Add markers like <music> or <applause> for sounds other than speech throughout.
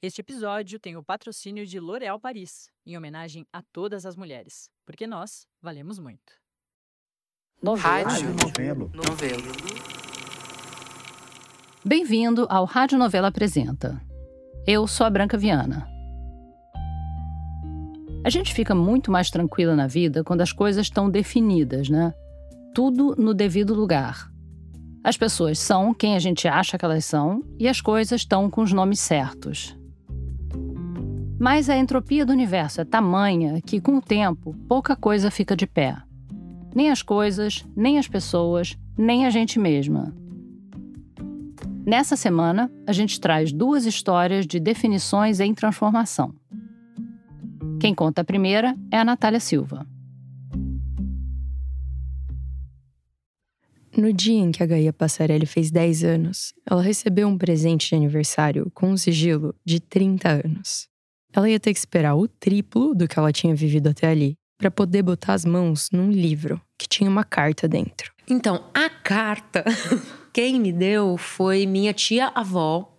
Este episódio tem o patrocínio de L'Oréal Paris, em homenagem a todas as mulheres, porque nós valemos muito. Rádio Novelo. Novelo. Bem-vindo ao Rádio Novela Apresenta. Eu sou a Branca Viana. A gente fica muito mais tranquila na vida quando as coisas estão definidas, né? Tudo no devido lugar. As pessoas são quem a gente acha que elas são e as coisas estão com os nomes certos. Mas a entropia do universo é tamanha que, com o tempo, pouca coisa fica de pé. Nem as coisas, nem as pessoas, nem a gente mesma. Nessa semana, a gente traz duas histórias de definições em transformação. Quem conta a primeira é a Natália Silva. No dia em que a Gaia Passarelli fez 10 anos, ela recebeu um presente de aniversário com um sigilo de 30 anos. Ela ia ter que esperar o triplo do que ela tinha vivido até ali para poder botar as mãos num livro que tinha uma carta dentro. Então, a carta, <laughs> quem me deu foi minha tia-avó,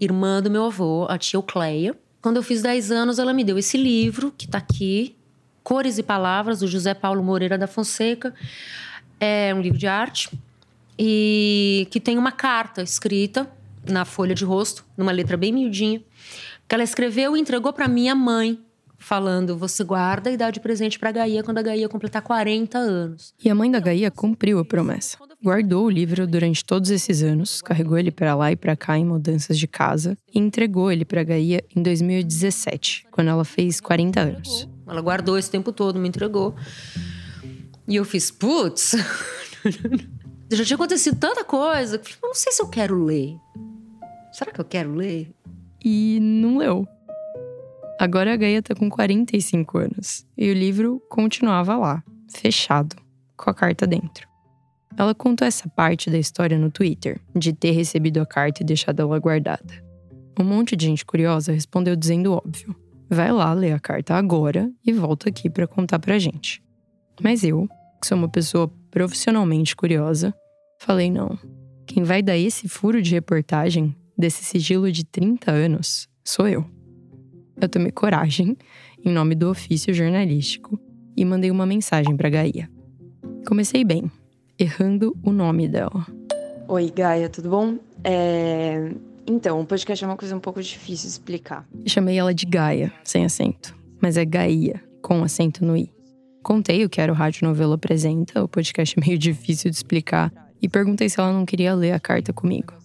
irmã do meu avô, a tia Eucleia. Quando eu fiz 10 anos, ela me deu esse livro, que está aqui, Cores e Palavras, do José Paulo Moreira da Fonseca. É um livro de arte e que tem uma carta escrita na folha de rosto, numa letra bem miudinha, que ela escreveu e entregou para minha mãe, falando: "Você guarda e dá de presente para a Gaia quando a Gaia completar 40 anos". E a mãe da Gaia cumpriu a promessa. Guardou o livro durante todos esses anos, carregou ele para lá e para cá em mudanças de casa e entregou ele para a Gaia em 2017, quando ela fez 40 anos. Ela guardou esse tempo todo, me entregou. E eu fiz, putz, <laughs> já tinha acontecido tanta coisa. Eu não sei se eu quero ler. Será que eu quero ler? E não leu. Agora a Gaia tá com 45 anos e o livro continuava lá, fechado, com a carta dentro. Ela contou essa parte da história no Twitter, de ter recebido a carta e deixado ela guardada. Um monte de gente curiosa respondeu dizendo óbvio: vai lá ler a carta agora e volta aqui para contar pra gente. Mas eu, que sou uma pessoa profissionalmente curiosa, falei: não. Quem vai dar esse furo de reportagem desse sigilo de 30 anos sou eu. Eu tomei coragem, em nome do ofício jornalístico, e mandei uma mensagem para Gaia. Comecei bem, errando o nome dela. Oi, Gaia, tudo bom? É... Então, o podcast é uma coisa um pouco difícil de explicar. Chamei ela de Gaia, sem acento, mas é Gaia, com acento no i. Contei o que era o Rádio Novelo Apresenta, o podcast meio <laughs> difícil de explicar, e perguntei se ela não queria ler a carta comigo.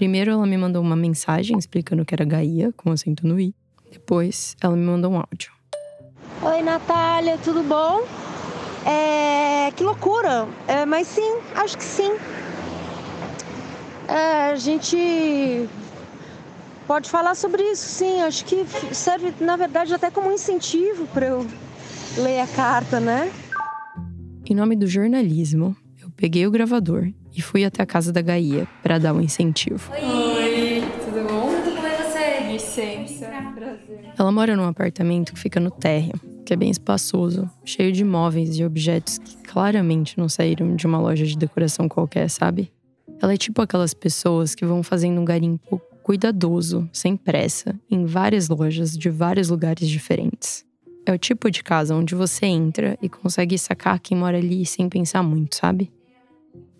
Primeiro, ela me mandou uma mensagem explicando que era Gaia, com acento no i. Depois, ela me mandou um áudio. Oi, Natália, tudo bom? É, que loucura! É, mas sim, acho que sim. É, a gente pode falar sobre isso, sim. Acho que serve, na verdade, até como um incentivo para eu ler a carta, né? Em nome do jornalismo, eu peguei o gravador e fui até a casa da Gaia para dar um incentivo. Oi, tudo bom? Tudo bom e você? Licença, prazer. Ela mora num apartamento que fica no térreo, que é bem espaçoso, cheio de móveis e objetos que claramente não saíram de uma loja de decoração qualquer, sabe? Ela é tipo aquelas pessoas que vão fazendo um garimpo cuidadoso, sem pressa, em várias lojas de vários lugares diferentes. É o tipo de casa onde você entra e consegue sacar quem mora ali sem pensar muito, sabe?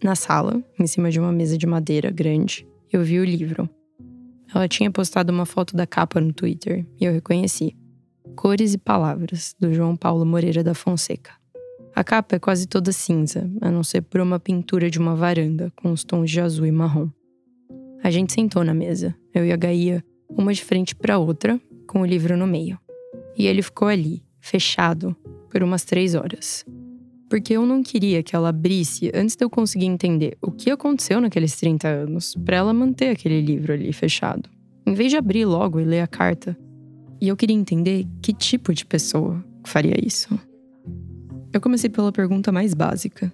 Na sala, em cima de uma mesa de madeira grande, eu vi o livro. Ela tinha postado uma foto da capa no Twitter e eu reconheci. Cores e Palavras, do João Paulo Moreira da Fonseca. A capa é quase toda cinza, a não ser por uma pintura de uma varanda com os tons de azul e marrom. A gente sentou na mesa, eu e a Gaia, uma de frente para outra, com o livro no meio. E ele ficou ali, fechado, por umas três horas. Porque eu não queria que ela abrisse antes de eu conseguir entender o que aconteceu naqueles 30 anos, para ela manter aquele livro ali fechado. Em vez de abrir logo e ler a carta. E eu queria entender que tipo de pessoa faria isso. Eu comecei pela pergunta mais básica: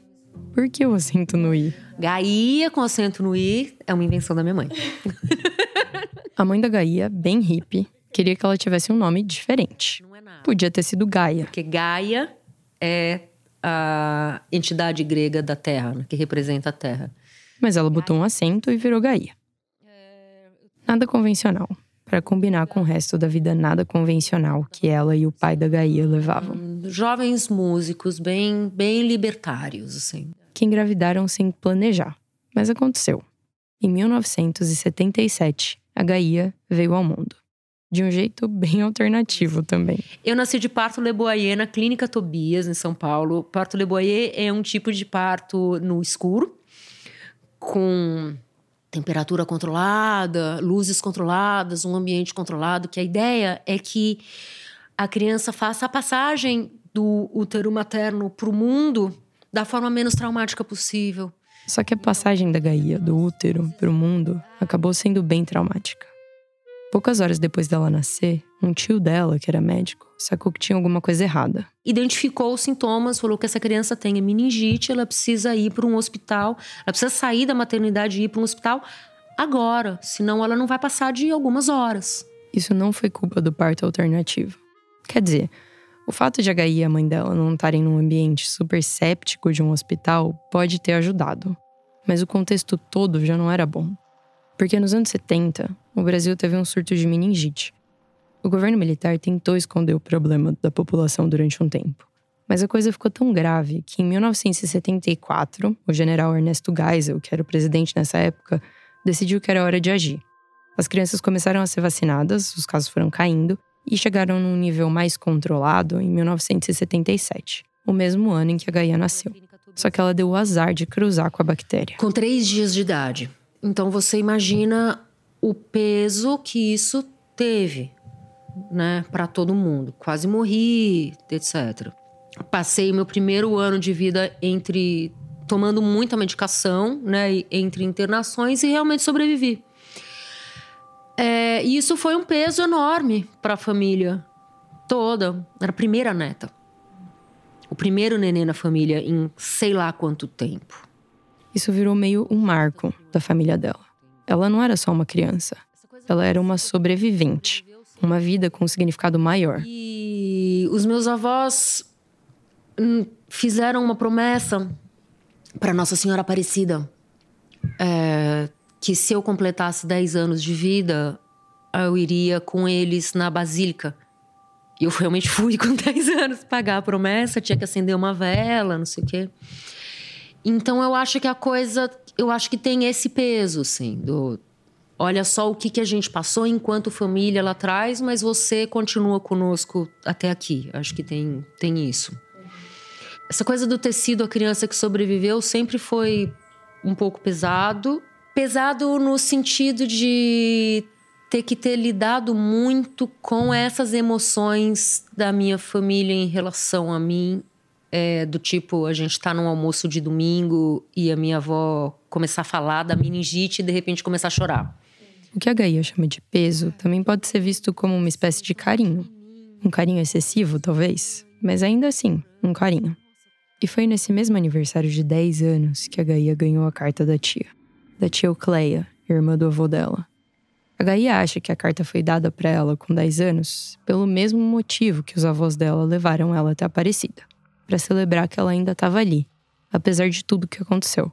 por que o acento no i? Gaia com acento no i é uma invenção da minha mãe. <laughs> A mãe da Gaia, bem hippie, queria que ela tivesse um nome diferente. Podia ter sido Gaia. Porque Gaia é a entidade grega da Terra, né, que representa a Terra. Mas ela botou um acento e virou Gaia. Nada convencional. para combinar com o resto da vida nada convencional que ela e o pai da Gaia levavam. Jovens músicos bem, bem libertários, assim. Que engravidaram sem planejar, mas aconteceu. Em 1977, a Gaia veio ao mundo. De um jeito bem alternativo também. Eu nasci de parto Leboyer na Clínica Tobias, em São Paulo. Parto Leboyer é um tipo de parto no escuro, com temperatura controlada, luzes controladas, um ambiente controlado, que a ideia é que a criança faça a passagem do útero materno para o mundo da forma menos traumática possível. Só que a passagem da Gaia do útero para o mundo acabou sendo bem traumática. Poucas horas depois dela nascer, um tio dela, que era médico, sacou que tinha alguma coisa errada. Identificou os sintomas, falou que essa criança tem meningite, ela precisa ir para um hospital, ela precisa sair da maternidade e ir para um hospital agora, senão ela não vai passar de algumas horas. Isso não foi culpa do parto alternativo. Quer dizer, o fato de a Gaia e a mãe dela não estarem num ambiente super séptico de um hospital pode ter ajudado. Mas o contexto todo já não era bom. Porque nos anos 70, o Brasil teve um surto de meningite. O governo militar tentou esconder o problema da população durante um tempo. Mas a coisa ficou tão grave que, em 1974, o general Ernesto Geisel, que era o presidente nessa época, decidiu que era hora de agir. As crianças começaram a ser vacinadas, os casos foram caindo e chegaram num nível mais controlado em 1977, o mesmo ano em que a Gaia nasceu. Só que ela deu o azar de cruzar com a bactéria. Com três dias de idade. Então você imagina o peso que isso teve, né, para todo mundo. Quase morri, etc. Passei meu primeiro ano de vida entre tomando muita medicação, né, entre internações e realmente sobrevivi. É, e isso foi um peso enorme para a família toda. Era a primeira neta. O primeiro neném na família em sei lá quanto tempo. Isso virou meio um marco da família dela. Ela não era só uma criança. Ela era uma sobrevivente. Uma vida com um significado maior. E os meus avós hum, fizeram uma promessa para Nossa Senhora Aparecida. É, que se eu completasse 10 anos de vida, eu iria com eles na Basílica. E eu realmente fui com <laughs> 10 anos pagar a promessa, tinha que acender uma vela, não sei o quê. Então eu acho que a coisa, eu acho que tem esse peso, assim, do olha só o que, que a gente passou enquanto família lá atrás, mas você continua conosco até aqui. Acho que tem, tem isso. Essa coisa do tecido, a criança que sobreviveu, sempre foi um pouco pesado. Pesado no sentido de ter que ter lidado muito com essas emoções da minha família em relação a mim. É, do tipo, a gente tá num almoço de domingo e a minha avó começar a falar da meningite e de repente começar a chorar. O que a Gaia chama de peso também pode ser visto como uma espécie de carinho. Um carinho excessivo, talvez, mas ainda assim, um carinho. E foi nesse mesmo aniversário de 10 anos que a Gaia ganhou a carta da tia. Da tia Eucleia, irmã do avô dela. A Gaia acha que a carta foi dada para ela com 10 anos pelo mesmo motivo que os avós dela levaram ela até Aparecida para celebrar que ela ainda estava ali, apesar de tudo que aconteceu.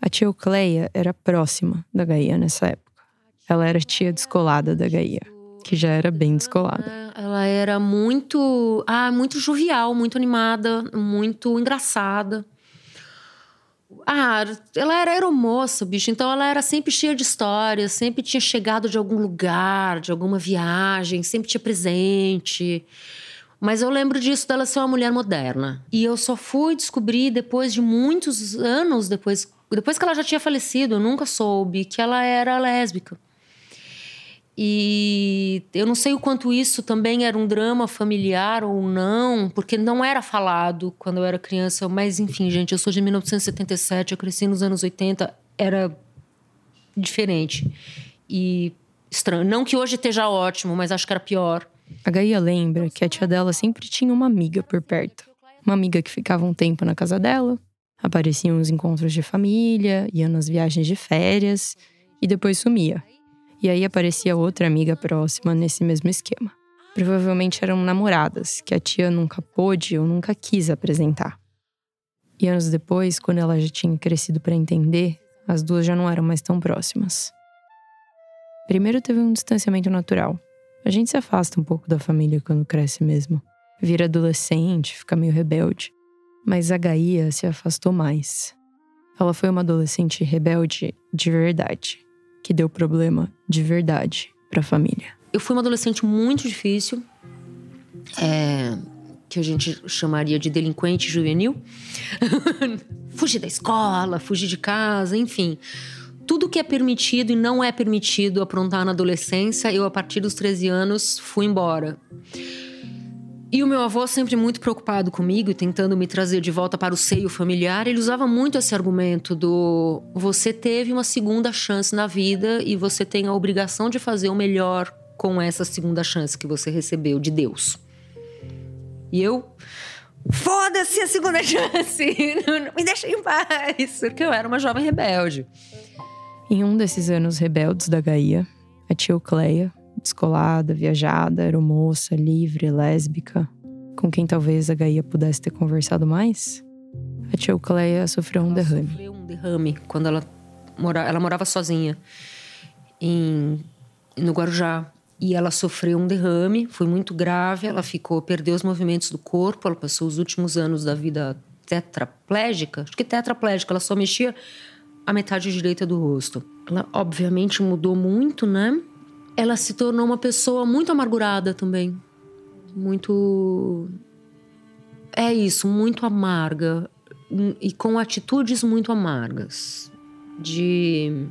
A tia Eucleia era próxima da Gaia nessa época. Ela era tia descolada da Gaia, que já era bem descolada. Ela era muito, ah, muito jovial, muito animada, muito engraçada. Ah, ela era aeromoça, bicho. Então ela era sempre cheia de histórias, sempre tinha chegado de algum lugar, de alguma viagem, sempre tinha presente. Mas eu lembro disso dela ser uma mulher moderna. E eu só fui descobrir depois de muitos anos depois, depois que ela já tinha falecido, eu nunca soube que ela era lésbica. E eu não sei o quanto isso também era um drama familiar ou não, porque não era falado quando eu era criança. Mas, enfim, gente, eu sou de 1977, eu cresci nos anos 80, era diferente. E estranho. Não que hoje esteja ótimo, mas acho que era pior. A Gaia lembra que a tia dela sempre tinha uma amiga por perto. Uma amiga que ficava um tempo na casa dela, aparecia nos encontros de família, ia nas viagens de férias e depois sumia. E aí aparecia outra amiga próxima nesse mesmo esquema. Provavelmente eram namoradas que a tia nunca pôde ou nunca quis apresentar. E anos depois, quando ela já tinha crescido para entender, as duas já não eram mais tão próximas. Primeiro teve um distanciamento natural. A gente se afasta um pouco da família quando cresce mesmo. Vira adolescente, fica meio rebelde. Mas a Gaia se afastou mais. Ela foi uma adolescente rebelde de verdade, que deu problema de verdade para a família. Eu fui uma adolescente muito difícil, é, que a gente chamaria de delinquente juvenil. <laughs> fugi da escola, fugi de casa, enfim. Tudo que é permitido e não é permitido aprontar na adolescência, eu, a partir dos 13 anos, fui embora. E o meu avô, sempre muito preocupado comigo e tentando me trazer de volta para o seio familiar, ele usava muito esse argumento do você teve uma segunda chance na vida e você tem a obrigação de fazer o melhor com essa segunda chance que você recebeu de Deus. E eu, foda-se a segunda <laughs> chance, <laughs> me deixa em paz, porque eu era uma jovem rebelde. Em um desses anos rebeldes da Gaia, a tia Eucleia, descolada, viajada, aeromoça, livre, lésbica, com quem talvez a Gaia pudesse ter conversado mais, a tia Eucleia sofreu um derrame. Sofreu um derrame quando ela, mora, ela morava sozinha em, no Guarujá. E ela sofreu um derrame, foi muito grave, ela ficou, perdeu os movimentos do corpo, ela passou os últimos anos da vida tetraplégica, acho que tetraplégica, ela só mexia a metade direita do rosto. Ela obviamente mudou muito, né? ela se tornou uma pessoa muito amargurada também. Muito. É isso, muito amarga. E com atitudes muito amargas. De.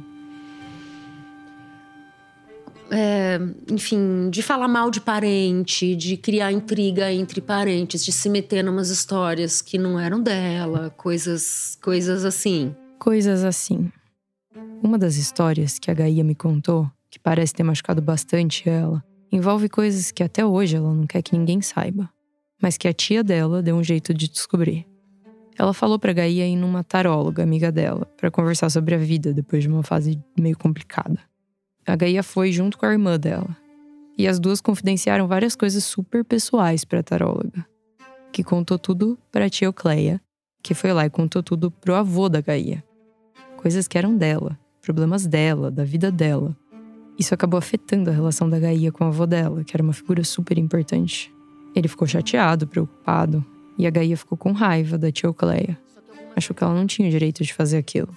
É, enfim, de falar mal de parente, de criar intriga entre parentes, de se meter numas histórias que não eram dela, coisas, coisas assim. Coisas assim. Uma das histórias que a Gaia me contou que parece ter machucado bastante ela, envolve coisas que até hoje ela não quer que ninguém saiba, mas que a tia dela deu um jeito de descobrir. Ela falou para Gaia ir numa taróloga, amiga dela, para conversar sobre a vida depois de uma fase meio complicada. A Gaia foi junto com a irmã dela, e as duas confidenciaram várias coisas super pessoais para a taróloga, que contou tudo para a tia Eucleia, que foi lá e contou tudo pro avô da Gaia. Coisas que eram dela, problemas dela, da vida dela, isso acabou afetando a relação da Gaia com a avó dela, que era uma figura super importante. Ele ficou chateado, preocupado, e a Gaia ficou com raiva da tia Eucleia. Achou que ela não tinha o direito de fazer aquilo.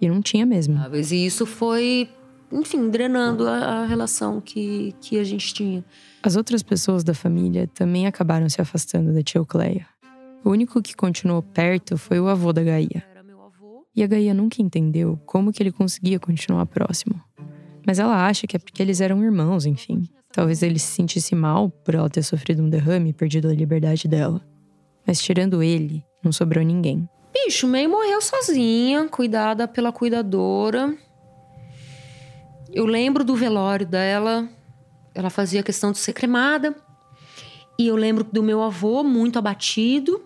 E não tinha mesmo. E isso foi, enfim, drenando a, a relação que, que a gente tinha. As outras pessoas da família também acabaram se afastando da tia Eucleia. O único que continuou perto foi o avô da Gaia. E a Gaia nunca entendeu como que ele conseguia continuar próximo. Mas ela acha que é porque eles eram irmãos, enfim. Talvez ele se sentisse mal por ela ter sofrido um derrame e perdido a liberdade dela. Mas tirando ele, não sobrou ninguém. Bicho, May morreu sozinha, cuidada pela cuidadora. Eu lembro do velório dela. Ela fazia questão de ser cremada. E eu lembro do meu avô muito abatido.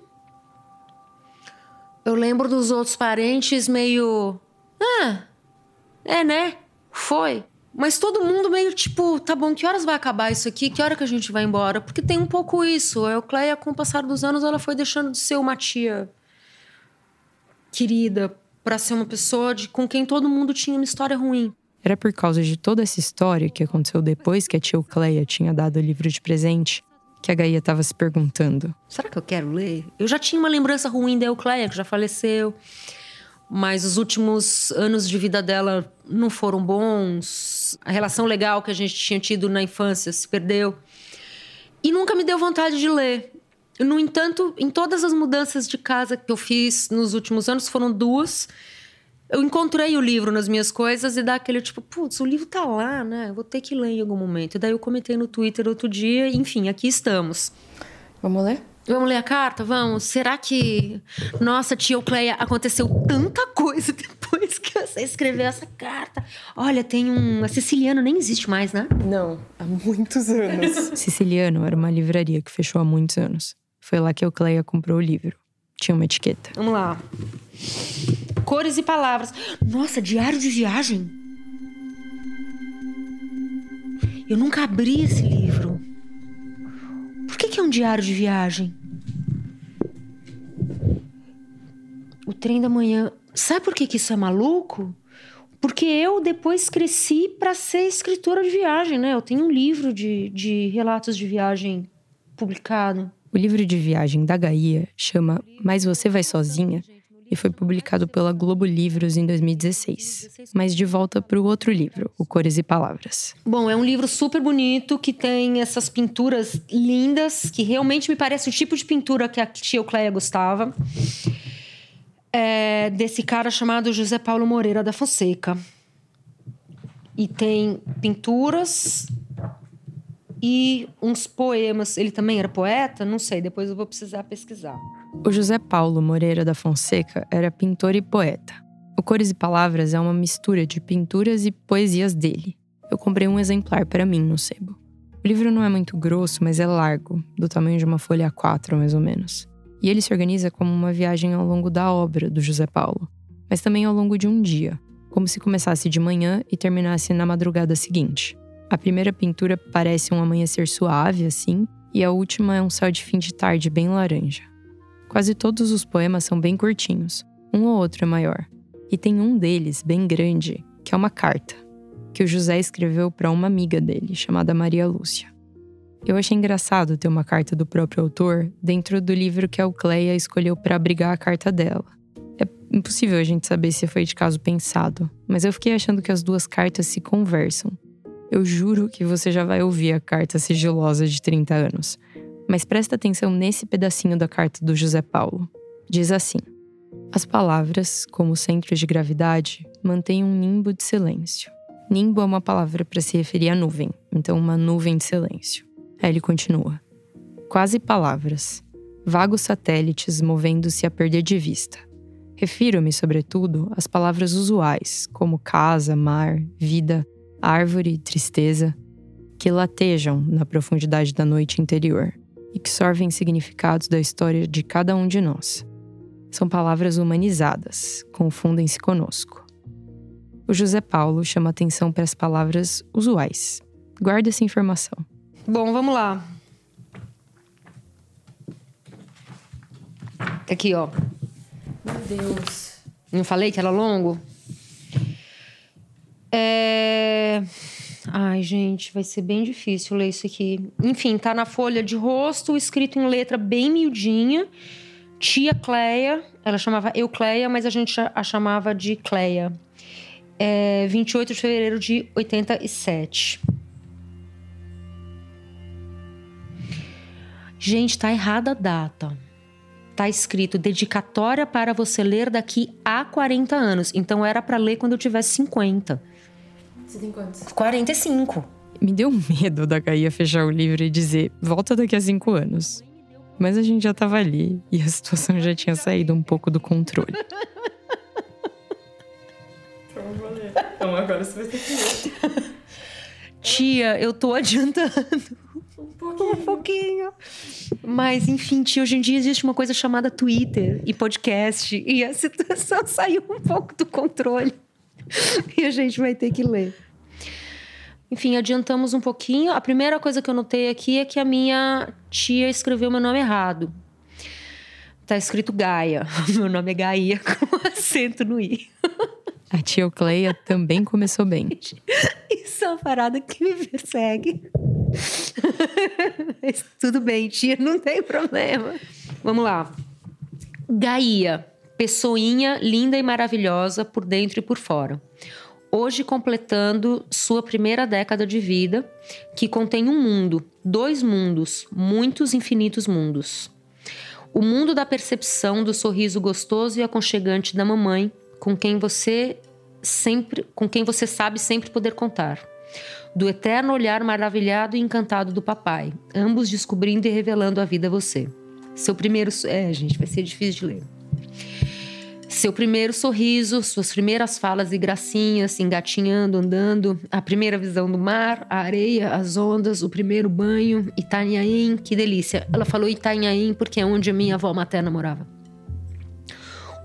Eu lembro dos outros parentes meio. Ah, é, né? Foi. Mas todo mundo meio tipo, tá bom, que horas vai acabar isso aqui? Que hora que a gente vai embora? Porque tem um pouco isso. A Eucleia, com o passar dos anos, ela foi deixando de ser uma tia querida para ser uma pessoa de, com quem todo mundo tinha uma história ruim. Era por causa de toda essa história que aconteceu depois que a tia Eucleia tinha dado o livro de presente que a Gaia estava se perguntando: será que eu quero ler? Eu já tinha uma lembrança ruim da Eucleia, que já faleceu mas os últimos anos de vida dela não foram bons. A relação legal que a gente tinha tido na infância se perdeu. E nunca me deu vontade de ler. No entanto, em todas as mudanças de casa que eu fiz nos últimos anos, foram duas. Eu encontrei o livro nas minhas coisas e dá aquele tipo, putz, o livro tá lá, né? Eu vou ter que ler em algum momento. E daí eu comentei no Twitter outro dia, enfim, aqui estamos. Vamos ler? Vamos ler a carta? Vamos. Será que. Nossa, tia Eucleia, aconteceu tanta coisa <laughs> depois que você escreveu essa carta. Olha, tem um. A Siciliano nem existe mais, né? Não, há muitos anos. Siciliano era uma livraria que fechou há muitos anos. Foi lá que a Eucleia comprou o livro. Tinha uma etiqueta. Vamos lá. Cores e palavras. Nossa, diário de viagem. Eu nunca abri esse livro. Por que, que é um diário de viagem? O trem da manhã. Sabe por que, que isso é maluco? Porque eu depois cresci para ser escritora de viagem, né? Eu tenho um livro de, de relatos de viagem publicado. O livro de viagem da Gaia chama Mas Você Vai Sozinha e foi publicado pela Globo Livros em 2016. Mas de volta para o outro livro, O Cores e Palavras. Bom, é um livro super bonito que tem essas pinturas lindas, que realmente me parece o tipo de pintura que a tia Eucleia gostava. É desse cara chamado José Paulo Moreira da Fonseca. E tem pinturas e uns poemas. Ele também era poeta? Não sei, depois eu vou precisar pesquisar. O José Paulo Moreira da Fonseca era pintor e poeta. O Cores e Palavras é uma mistura de pinturas e poesias dele. Eu comprei um exemplar para mim no sebo. O livro não é muito grosso, mas é largo, do tamanho de uma folha A4 mais ou menos. E ele se organiza como uma viagem ao longo da obra do José Paulo, mas também ao longo de um dia, como se começasse de manhã e terminasse na madrugada seguinte. A primeira pintura parece um amanhecer suave, assim, e a última é um céu de fim de tarde bem laranja. Quase todos os poemas são bem curtinhos, um ou outro é maior. E tem um deles, bem grande, que é uma carta, que o José escreveu para uma amiga dele, chamada Maria Lúcia. Eu achei engraçado ter uma carta do próprio autor dentro do livro que a Eucleia escolheu para abrigar a carta dela. É impossível a gente saber se foi de caso pensado, mas eu fiquei achando que as duas cartas se conversam. Eu juro que você já vai ouvir a carta sigilosa de 30 anos, mas presta atenção nesse pedacinho da carta do José Paulo. Diz assim: As palavras, como centro de gravidade, mantêm um nimbo de silêncio. Nimbo é uma palavra para se referir à nuvem, então uma nuvem de silêncio. Aí ele continua: Quase palavras, vagos satélites movendo-se a perder de vista. Refiro-me, sobretudo, às palavras usuais, como casa, mar, vida, árvore, tristeza, que latejam na profundidade da noite interior e que sorvem significados da história de cada um de nós. São palavras humanizadas, confundem-se conosco. O José Paulo chama atenção para as palavras usuais. Guarda essa informação. Bom, vamos lá. Aqui, ó. Meu Deus. Não falei que era longo? É. Ai, gente, vai ser bem difícil ler isso aqui. Enfim, tá na folha de rosto, escrito em letra bem miudinha. Tia Cleia, ela chamava Eucleia, mas a gente a chamava de Cleia. É 28 de fevereiro de 87. Gente, tá errada a data. Tá escrito dedicatória para você ler daqui a 40 anos. Então era para ler quando eu tivesse 50. Você tem quantos? 45. Me deu medo da Gaia fechar o livro e dizer: volta daqui a cinco anos. Mas a gente já estava ali e a situação já tinha saído um pouco do controle. Então vou ler. Então agora você vai ter que ler. Tia, eu tô adiantando. Um pouquinho. Um pouquinho. Mas, enfim, tia, hoje em dia existe uma coisa chamada Twitter e podcast. E a situação <laughs> saiu um pouco do controle. E a gente vai ter que ler. Enfim, adiantamos um pouquinho. A primeira coisa que eu notei aqui é que a minha tia escreveu meu nome errado. Tá escrito Gaia. <laughs> Meu nome é Gaia <laughs> com acento no I. A tia Eucleia também começou bem. <laughs> Isso é uma parada que me persegue. Mas tudo bem, tia, não tem problema. Vamos lá. Gaia, pessoinha linda e maravilhosa por dentro e por fora. Hoje completando sua primeira década de vida, que contém um mundo, dois mundos, muitos infinitos mundos. O mundo da percepção do sorriso gostoso e aconchegante da mamãe, com quem você sempre, com quem você sabe sempre poder contar. Do eterno olhar maravilhado e encantado do papai, ambos descobrindo e revelando a vida a você. Seu primeiro, é, gente, vai ser difícil de ler. Seu primeiro sorriso, suas primeiras falas e gracinhas, engatinhando, andando, a primeira visão do mar, a areia, as ondas, o primeiro banho, Itanhaém, que delícia. Ela falou Itanhaém porque é onde a minha avó materna morava.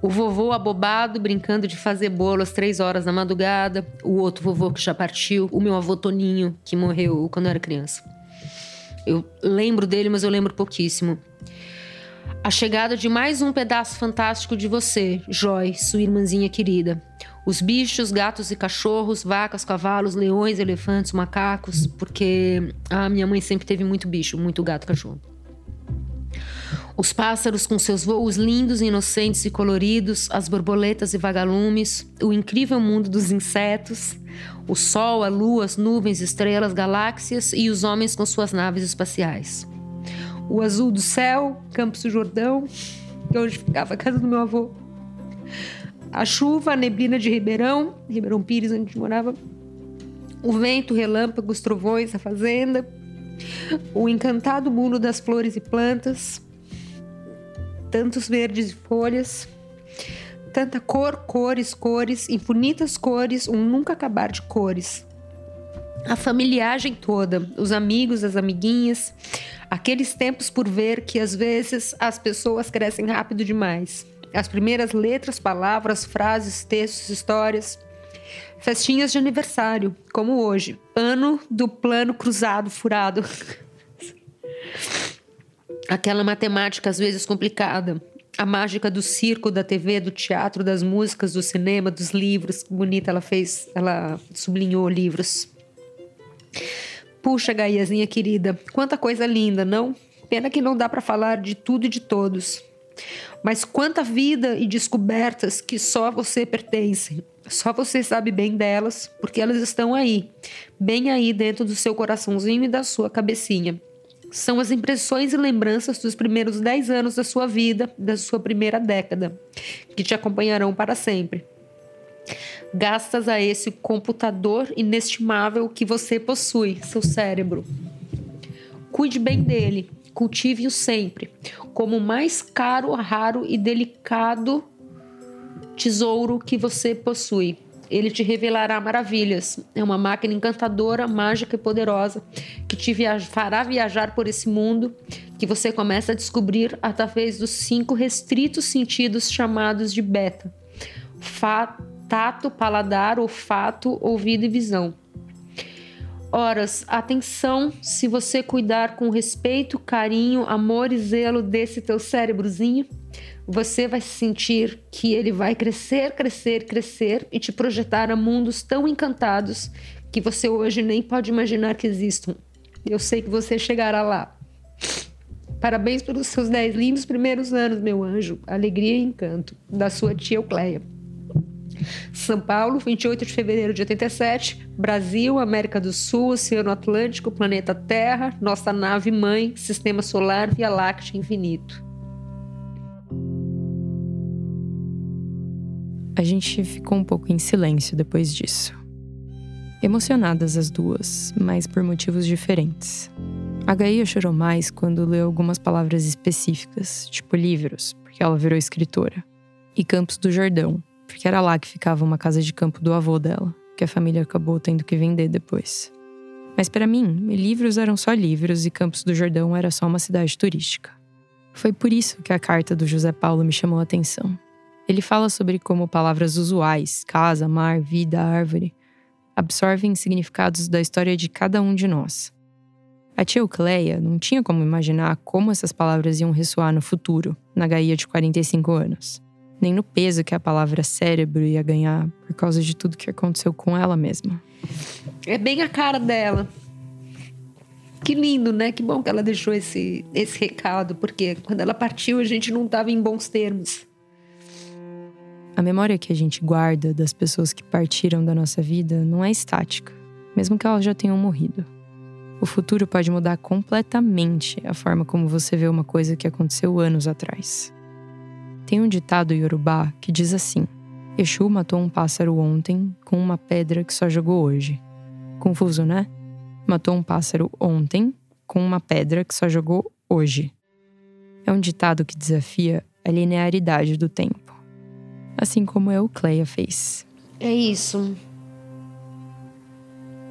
O vovô abobado, brincando de fazer bolo às três horas da madrugada. O outro vovô que já partiu. O meu avô Toninho, que morreu quando eu era criança. Eu lembro dele, mas eu lembro pouquíssimo. A chegada de mais um pedaço fantástico de você, Joy, sua irmãzinha querida. Os bichos, gatos e cachorros, vacas, cavalos, leões, elefantes, macacos, porque a minha mãe sempre teve muito bicho, muito gato, cachorro. Os pássaros com seus voos lindos, inocentes e coloridos, as borboletas e vagalumes, o incrível mundo dos insetos, o sol, a lua, as nuvens, estrelas, galáxias e os homens com suas naves espaciais. O azul do céu, Campos do Jordão, que é onde ficava a casa do meu avô. A chuva, a neblina de Ribeirão, Ribeirão Pires, onde a gente morava. O vento, relâmpagos, trovões, a fazenda. O encantado mundo das flores e plantas. Tantos verdes e folhas. Tanta cor, cores, cores, infinitas cores, um nunca acabar de cores. A familiagem toda, os amigos, as amiguinhas, aqueles tempos por ver que às vezes as pessoas crescem rápido demais as primeiras letras, palavras, frases, textos, histórias. Festinhas de aniversário, como hoje. Ano do plano cruzado, furado. <laughs> Aquela matemática às vezes complicada. A mágica do circo, da TV, do teatro, das músicas, do cinema, dos livros. Que bonita ela fez, ela sublinhou livros. Puxa, Gaiazinha querida, quanta coisa linda, não? Pena que não dá para falar de tudo e de todos. Mas quanta vida e descobertas que só você pertence. Só você sabe bem delas, porque elas estão aí, bem aí dentro do seu coraçãozinho e da sua cabecinha. São as impressões e lembranças dos primeiros 10 anos da sua vida, da sua primeira década, que te acompanharão para sempre. Gastas a esse computador inestimável que você possui, seu cérebro. Cuide bem dele, cultive-o sempre, como o mais caro, raro e delicado tesouro que você possui. Ele te revelará maravilhas. É uma máquina encantadora, mágica e poderosa que te fará viajar por esse mundo que você começa a descobrir através dos cinco restritos sentidos chamados de beta: tato, paladar, olfato, ouvido e visão. Horas, atenção, se você cuidar com respeito, carinho, amor e zelo desse teu cérebrozinho, você vai sentir que ele vai crescer, crescer, crescer e te projetar a mundos tão encantados que você hoje nem pode imaginar que existam. Eu sei que você chegará lá. Parabéns pelos seus 10 lindos primeiros anos, meu anjo. Alegria e encanto. Da sua tia Eucleia. São Paulo, 28 de fevereiro de 87. Brasil, América do Sul, Oceano Atlântico, planeta Terra, nossa nave mãe, sistema solar, Via Láctea infinito. A gente ficou um pouco em silêncio depois disso. Emocionadas as duas, mas por motivos diferentes. A Gaia chorou mais quando leu algumas palavras específicas, tipo livros, porque ela virou escritora, e Campos do Jordão, porque era lá que ficava uma casa de campo do avô dela, que a família acabou tendo que vender depois. Mas para mim, livros eram só livros e Campos do Jordão era só uma cidade turística. Foi por isso que a carta do José Paulo me chamou a atenção. Ele fala sobre como palavras usuais, casa, mar, vida, árvore, absorvem significados da história de cada um de nós. A tia Eucleia não tinha como imaginar como essas palavras iam ressoar no futuro, na Gaia de 45 anos nem no peso que a palavra cérebro ia ganhar por causa de tudo que aconteceu com ela mesma. É bem a cara dela. Que lindo, né? Que bom que ela deixou esse, esse recado, porque quando ela partiu a gente não estava em bons termos. A memória que a gente guarda das pessoas que partiram da nossa vida não é estática, mesmo que elas já tenham morrido. O futuro pode mudar completamente a forma como você vê uma coisa que aconteceu anos atrás. Tem um ditado iorubá que diz assim: Exu matou um pássaro ontem com uma pedra que só jogou hoje. Confuso, né? Matou um pássaro ontem com uma pedra que só jogou hoje. É um ditado que desafia a linearidade do tempo. Assim como a Eucleia fez. É isso.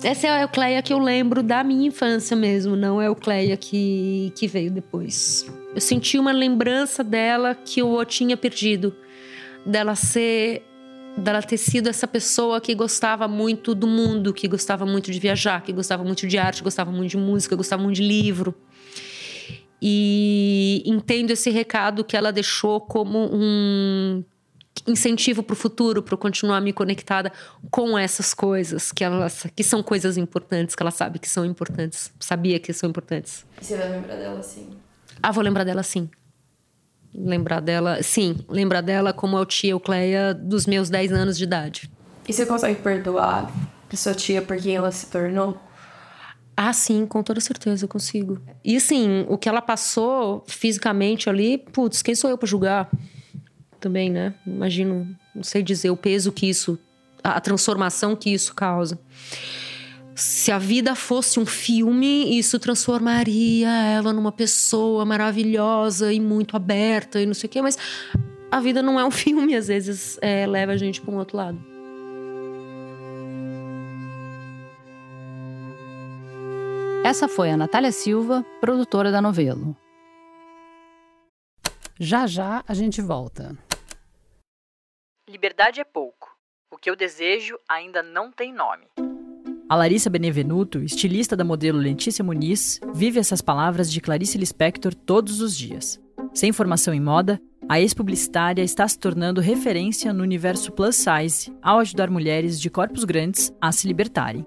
Essa é a Eucleia que eu lembro da minha infância mesmo, não é a Eucleia que, que veio depois. Eu senti uma lembrança dela que eu tinha perdido. Dela ser. dela ter sido essa pessoa que gostava muito do mundo, que gostava muito de viajar, que gostava muito de arte, gostava muito de música, gostava muito de livro. E entendo esse recado que ela deixou como um incentivo para o futuro, para continuar me conectada com essas coisas que elas que são coisas importantes, que ela sabe que são importantes, sabia que são importantes. E você vai lembrar dela assim? Ah, vou lembrar dela sim. Lembrar dela, sim, lembrar dela como a tia Eucleia dos meus 10 anos de idade. E você consegue perdoar a sua tia por quem ela se tornou? Ah, sim, com toda certeza eu consigo. E assim, o que ela passou fisicamente ali, putz, quem sou eu para julgar? Também, né? Imagino, não sei dizer o peso que isso, a transformação que isso causa. Se a vida fosse um filme, isso transformaria ela numa pessoa maravilhosa e muito aberta e não sei o quê, mas a vida não é um <laughs> filme, às vezes é, leva a gente para um outro lado. Essa foi a Natália Silva, produtora da Novelo. Já já a gente volta. Liberdade é pouco. O que eu desejo ainda não tem nome. A Larissa Benevenuto, estilista da modelo Letícia Muniz, vive essas palavras de Clarice Lispector todos os dias. Sem formação em moda, a ex-publicitária está se tornando referência no universo plus size ao ajudar mulheres de corpos grandes a se libertarem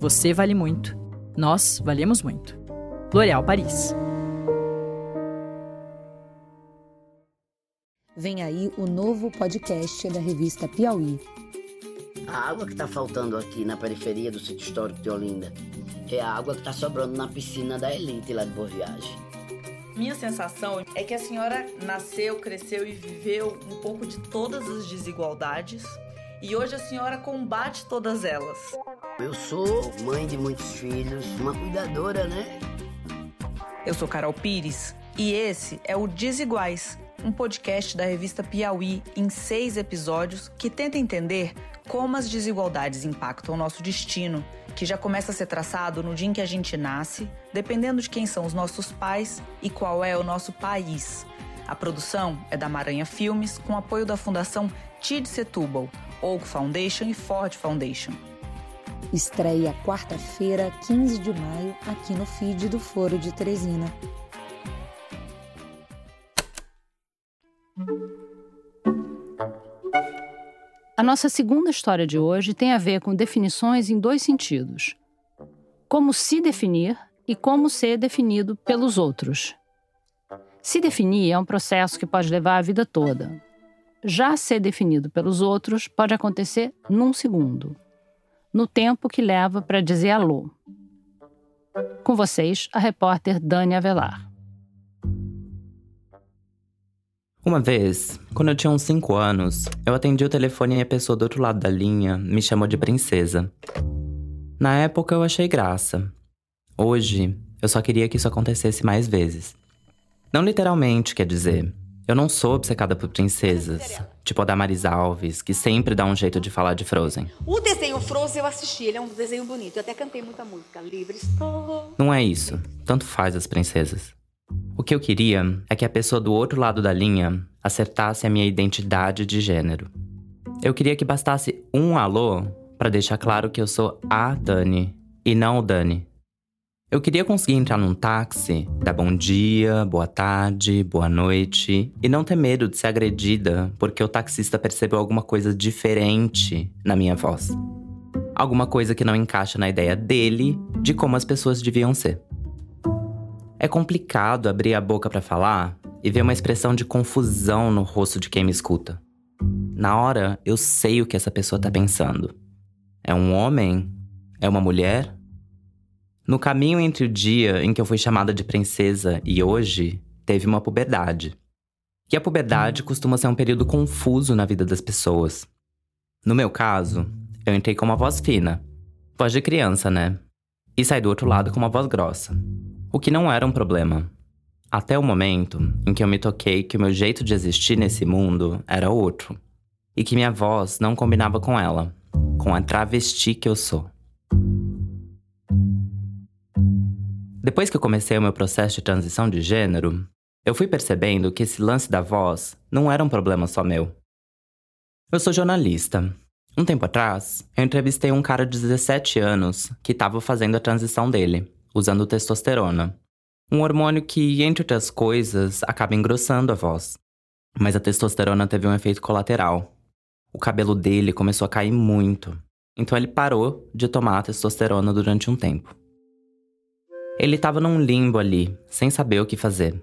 você vale muito. Nós valemos muito. L'Oréal Paris. Vem aí o novo podcast da revista Piauí. A água que está faltando aqui na periferia do sítio histórico de Olinda é a água que está sobrando na piscina da elite lá de Boa Viagem. Minha sensação é que a senhora nasceu, cresceu e viveu um pouco de todas as desigualdades e hoje a senhora combate todas elas. Eu sou mãe de muitos filhos, uma cuidadora, né? Eu sou Carol Pires e esse é o Desiguais, um podcast da revista Piauí em seis episódios que tenta entender como as desigualdades impactam o nosso destino, que já começa a ser traçado no dia em que a gente nasce, dependendo de quem são os nossos pais e qual é o nosso país. A produção é da Maranha Filmes, com apoio da Fundação TID Setúbal, Oak Foundation e Ford Foundation. Estreia quarta-feira, 15 de maio, aqui no feed do Foro de Teresina. A nossa segunda história de hoje tem a ver com definições em dois sentidos: como se definir e como ser definido pelos outros. Se definir é um processo que pode levar a vida toda, já ser definido pelos outros pode acontecer num segundo, no tempo que leva para dizer alô. Com vocês, a repórter Dani Avelar. Uma vez, quando eu tinha uns 5 anos, eu atendi o telefone e a pessoa do outro lado da linha me chamou de princesa. Na época eu achei graça. Hoje, eu só queria que isso acontecesse mais vezes. Não literalmente, quer dizer, Eu não sou obcecada por princesas, tipo a Damaris Alves, que sempre dá um jeito de falar de Frozen. O desenho Frozen eu assisti, ele é um desenho bonito. Eu até cantei muita música. Livre estou. Não é isso. Tanto faz as princesas. O que eu queria é que a pessoa do outro lado da linha acertasse a minha identidade de gênero. Eu queria que bastasse um alô para deixar claro que eu sou a Dani e não o Dani. Eu queria conseguir entrar num táxi, dar bom dia, boa tarde, boa noite e não ter medo de ser agredida porque o taxista percebeu alguma coisa diferente na minha voz. Alguma coisa que não encaixa na ideia dele de como as pessoas deviam ser. É complicado abrir a boca para falar e ver uma expressão de confusão no rosto de quem me escuta. Na hora, eu sei o que essa pessoa tá pensando. É um homem? É uma mulher? No caminho entre o dia em que eu fui chamada de princesa e hoje, teve uma puberdade. E a puberdade costuma ser um período confuso na vida das pessoas. No meu caso, eu entrei com uma voz fina, voz de criança, né? E saí do outro lado com uma voz grossa. O que não era um problema. Até o momento em que eu me toquei que o meu jeito de existir nesse mundo era outro. E que minha voz não combinava com ela, com a travesti que eu sou. Depois que eu comecei o meu processo de transição de gênero, eu fui percebendo que esse lance da voz não era um problema só meu. Eu sou jornalista. Um tempo atrás, eu entrevistei um cara de 17 anos que estava fazendo a transição dele, usando testosterona. Um hormônio que, entre outras coisas, acaba engrossando a voz. Mas a testosterona teve um efeito colateral. O cabelo dele começou a cair muito. Então ele parou de tomar a testosterona durante um tempo. Ele estava num limbo ali, sem saber o que fazer.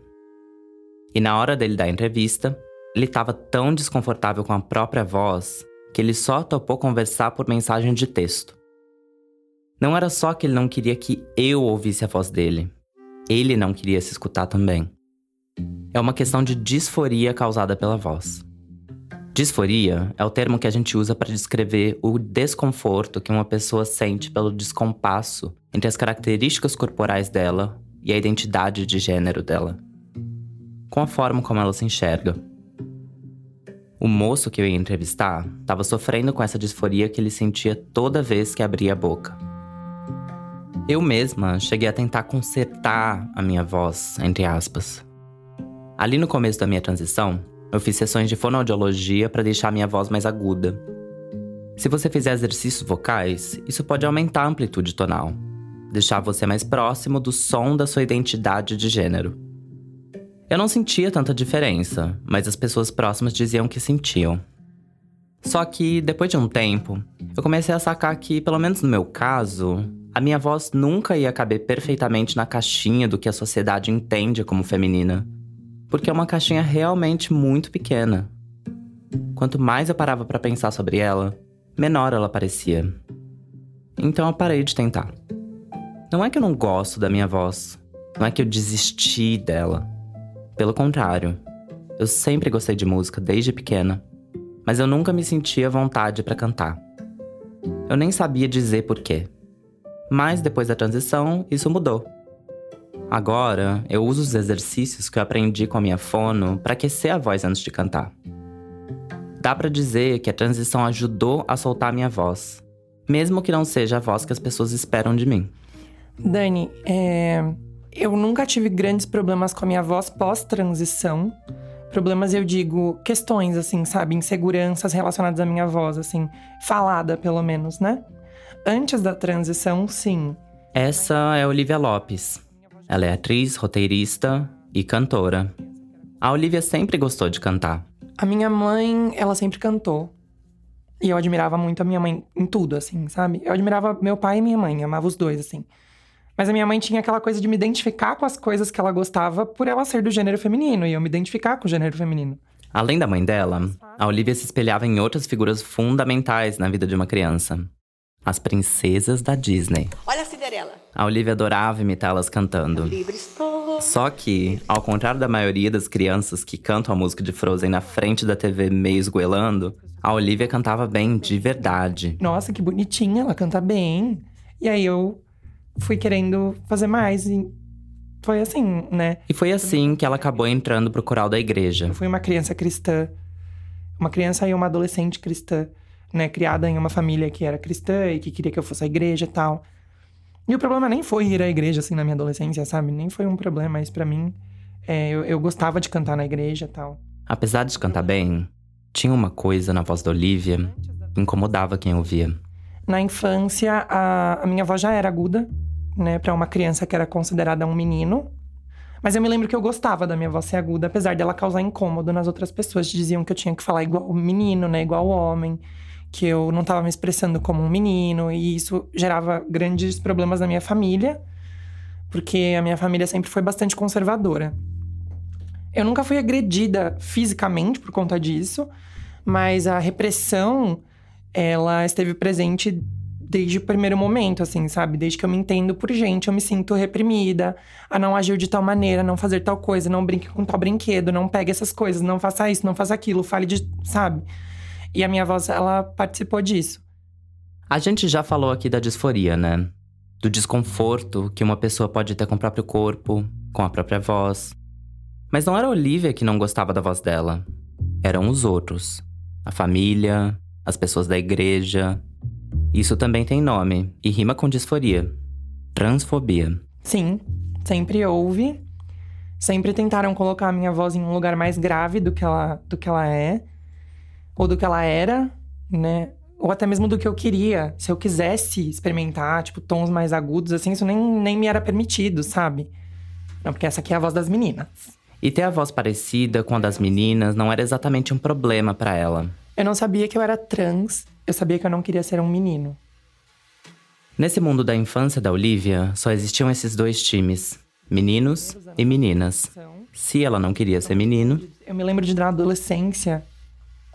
E na hora dele dar a entrevista, ele estava tão desconfortável com a própria voz que ele só topou conversar por mensagem de texto. Não era só que ele não queria que eu ouvisse a voz dele, ele não queria se escutar também. É uma questão de disforia causada pela voz. Disforia é o termo que a gente usa para descrever o desconforto que uma pessoa sente pelo descompasso entre as características corporais dela e a identidade de gênero dela, com a forma como ela se enxerga. O moço que eu ia entrevistar estava sofrendo com essa disforia que ele sentia toda vez que abria a boca. Eu mesma cheguei a tentar consertar a minha voz, entre aspas. Ali no começo da minha transição, eu fiz sessões de fonoaudiologia para deixar minha voz mais aguda. Se você fizer exercícios vocais, isso pode aumentar a amplitude tonal, deixar você mais próximo do som da sua identidade de gênero. Eu não sentia tanta diferença, mas as pessoas próximas diziam que sentiam. Só que, depois de um tempo, eu comecei a sacar que, pelo menos no meu caso, a minha voz nunca ia caber perfeitamente na caixinha do que a sociedade entende como feminina porque é uma caixinha realmente muito pequena. Quanto mais eu parava para pensar sobre ela, menor ela parecia. Então eu parei de tentar. Não é que eu não gosto da minha voz, não é que eu desisti dela. Pelo contrário, eu sempre gostei de música desde pequena, mas eu nunca me sentia vontade para cantar. Eu nem sabia dizer porquê. Mas depois da transição, isso mudou. Agora, eu uso os exercícios que eu aprendi com a minha fono para aquecer a voz antes de cantar. Dá para dizer que a transição ajudou a soltar a minha voz, mesmo que não seja a voz que as pessoas esperam de mim. Dani, é... eu nunca tive grandes problemas com a minha voz pós-transição. Problemas, eu digo, questões, assim, sabe? Inseguranças relacionadas à minha voz, assim, falada pelo menos, né? Antes da transição, sim. Essa é Olivia Lopes, ela é atriz, roteirista e cantora. A Olivia sempre gostou de cantar. A minha mãe, ela sempre cantou. E eu admirava muito a minha mãe em tudo, assim, sabe? Eu admirava meu pai e minha mãe, amava os dois, assim. Mas a minha mãe tinha aquela coisa de me identificar com as coisas que ela gostava por ela ser do gênero feminino e eu me identificar com o gênero feminino. Além da mãe dela, a Olivia se espelhava em outras figuras fundamentais na vida de uma criança as princesas da Disney. Olha a Cinderela. A Olivia adorava imitá-las cantando. Só que, ao contrário da maioria das crianças que cantam a música de Frozen na frente da TV meio esgoelando, a Olivia cantava bem de verdade. Nossa, que bonitinha, ela canta bem. E aí eu fui querendo fazer mais e foi assim, né? E foi assim que ela acabou entrando pro coral da igreja. Eu fui uma criança cristã. Uma criança e uma adolescente cristã, né? Criada em uma família que era cristã e que queria que eu fosse à igreja e tal. E o problema nem foi ir à igreja, assim, na minha adolescência, sabe? Nem foi um problema isso pra mim. É, eu, eu gostava de cantar na igreja tal. Apesar de cantar bem, tinha uma coisa na voz da Olivia que incomodava quem ouvia. Na infância, a, a minha voz já era aguda, né, para uma criança que era considerada um menino. Mas eu me lembro que eu gostava da minha voz ser aguda, apesar dela causar incômodo nas outras pessoas. Diziam que eu tinha que falar igual menino, né, igual homem, que eu não estava me expressando como um menino, e isso gerava grandes problemas na minha família, porque a minha família sempre foi bastante conservadora. Eu nunca fui agredida fisicamente por conta disso, mas a repressão ela esteve presente desde o primeiro momento, assim, sabe? Desde que eu me entendo por gente, eu me sinto reprimida, a não agir de tal maneira, não fazer tal coisa, não brinque com tal brinquedo, não pegue essas coisas, não faça isso, não faça aquilo, fale de, sabe? E a minha voz, ela participou disso. A gente já falou aqui da disforia, né? Do desconforto que uma pessoa pode ter com o próprio corpo, com a própria voz. Mas não era a Olivia que não gostava da voz dela. Eram os outros. A família, as pessoas da igreja, isso também tem nome e rima com disforia. Transfobia. Sim, sempre houve. Sempre tentaram colocar a minha voz em um lugar mais grave do que ela, do que ela é. Ou do que ela era, né? Ou até mesmo do que eu queria. Se eu quisesse experimentar, tipo, tons mais agudos, assim, isso nem, nem me era permitido, sabe? Não, porque essa aqui é a voz das meninas. E ter a voz parecida com a das meninas não era exatamente um problema para ela. Eu não sabia que eu era trans eu sabia que eu não queria ser um menino. Nesse mundo da infância da Olivia, só existiam esses dois times: meninos e meninas. Se ela não queria ser menino. Eu me lembro de na adolescência,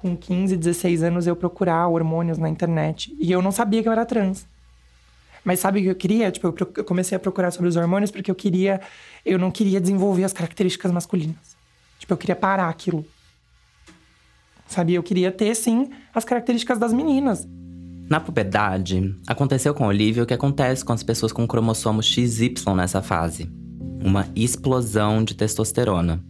com 15, 16 anos, eu procurar hormônios na internet. E eu não sabia que eu era trans. Mas sabe o que eu queria? Tipo, eu comecei a procurar sobre os hormônios porque eu queria. Eu não queria desenvolver as características masculinas. Tipo, eu queria parar aquilo. Sabe? Eu queria ter, sim, as características das meninas. Na puberdade, aconteceu com Olivia o que acontece com as pessoas com cromossomo XY nessa fase: uma explosão de testosterona.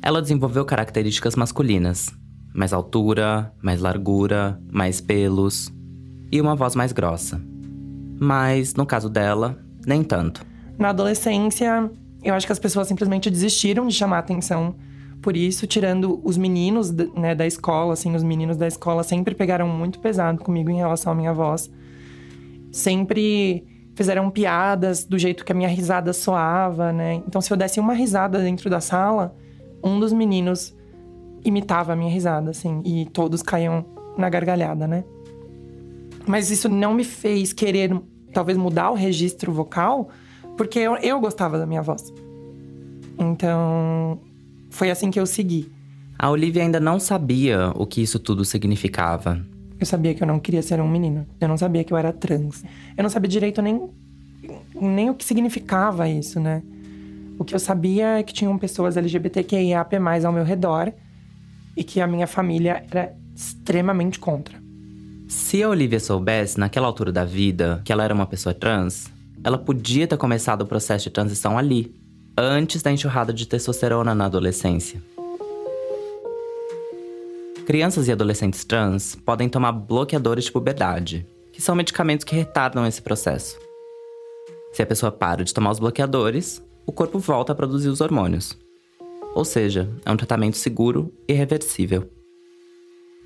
Ela desenvolveu características masculinas, mais altura, mais largura, mais pelos e uma voz mais grossa. Mas, no caso dela, nem tanto. Na adolescência, eu acho que as pessoas simplesmente desistiram de chamar atenção por isso, tirando os meninos né, da escola, assim, os meninos da escola sempre pegaram muito pesado comigo em relação à minha voz. Sempre fizeram piadas do jeito que a minha risada soava, né? Então, se eu desse uma risada dentro da sala, um dos meninos imitava a minha risada, assim, e todos caíam na gargalhada, né? Mas isso não me fez querer, talvez, mudar o registro vocal, porque eu, eu gostava da minha voz. Então, foi assim que eu segui. A Olivia ainda não sabia o que isso tudo significava. Eu sabia que eu não queria ser um menino. Eu não sabia que eu era trans. Eu não sabia direito nem, nem o que significava isso, né? O que eu sabia é que tinham pessoas LGBTQIAP+, ao meu redor e que a minha família era extremamente contra. Se a Olivia soubesse, naquela altura da vida, que ela era uma pessoa trans, ela podia ter começado o processo de transição ali, antes da enxurrada de testosterona na adolescência. Crianças e adolescentes trans podem tomar bloqueadores de puberdade, que são medicamentos que retardam esse processo. Se a pessoa para de tomar os bloqueadores, o corpo volta a produzir os hormônios. Ou seja, é um tratamento seguro e reversível.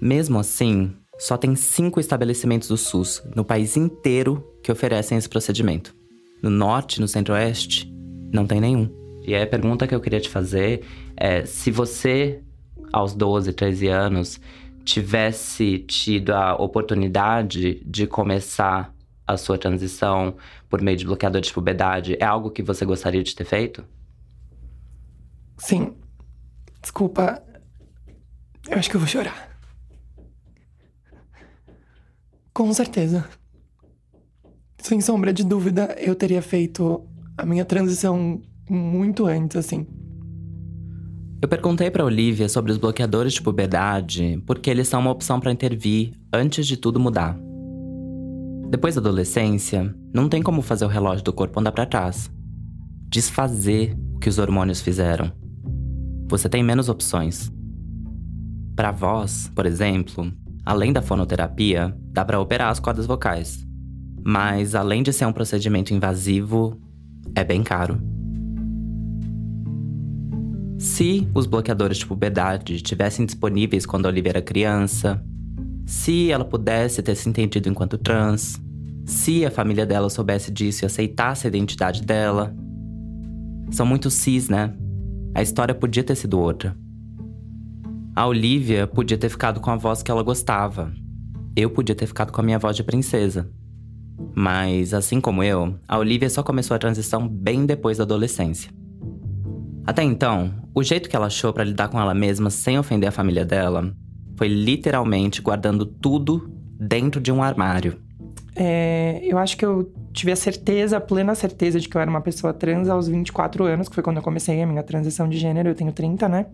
Mesmo assim, só tem cinco estabelecimentos do SUS no país inteiro que oferecem esse procedimento. No norte e no centro-oeste, não tem nenhum. E a pergunta que eu queria te fazer é: se você, aos 12, 13 anos, tivesse tido a oportunidade de começar a sua transição por meio de bloqueador de puberdade, é algo que você gostaria de ter feito? Sim. Desculpa. Eu acho que eu vou chorar. Com certeza. Sem sombra de dúvida, eu teria feito a minha transição muito antes, assim. Eu perguntei para Olivia sobre os bloqueadores de puberdade porque eles são uma opção para intervir antes de tudo mudar. Depois da adolescência, não tem como fazer o relógio do corpo andar para trás. desfazer o que os hormônios fizeram. Você tem menos opções. Para voz, por exemplo, além da fonoterapia, dá para operar as cordas vocais. Mas além de ser um procedimento invasivo, é bem caro. Se os bloqueadores de puberdade estivessem disponíveis quando a Olivia era criança, se ela pudesse ter se entendido enquanto trans, se a família dela soubesse disso e aceitasse a identidade dela. São muito cis, né? A história podia ter sido outra. A Olivia podia ter ficado com a voz que ela gostava. Eu podia ter ficado com a minha voz de princesa. Mas, assim como eu, a Olivia só começou a transição bem depois da adolescência. Até então, o jeito que ela achou para lidar com ela mesma sem ofender a família dela foi literalmente guardando tudo dentro de um armário. É, eu acho que eu tive a certeza, a plena certeza de que eu era uma pessoa trans aos 24 anos, que foi quando eu comecei a minha transição de gênero. Eu tenho 30, né?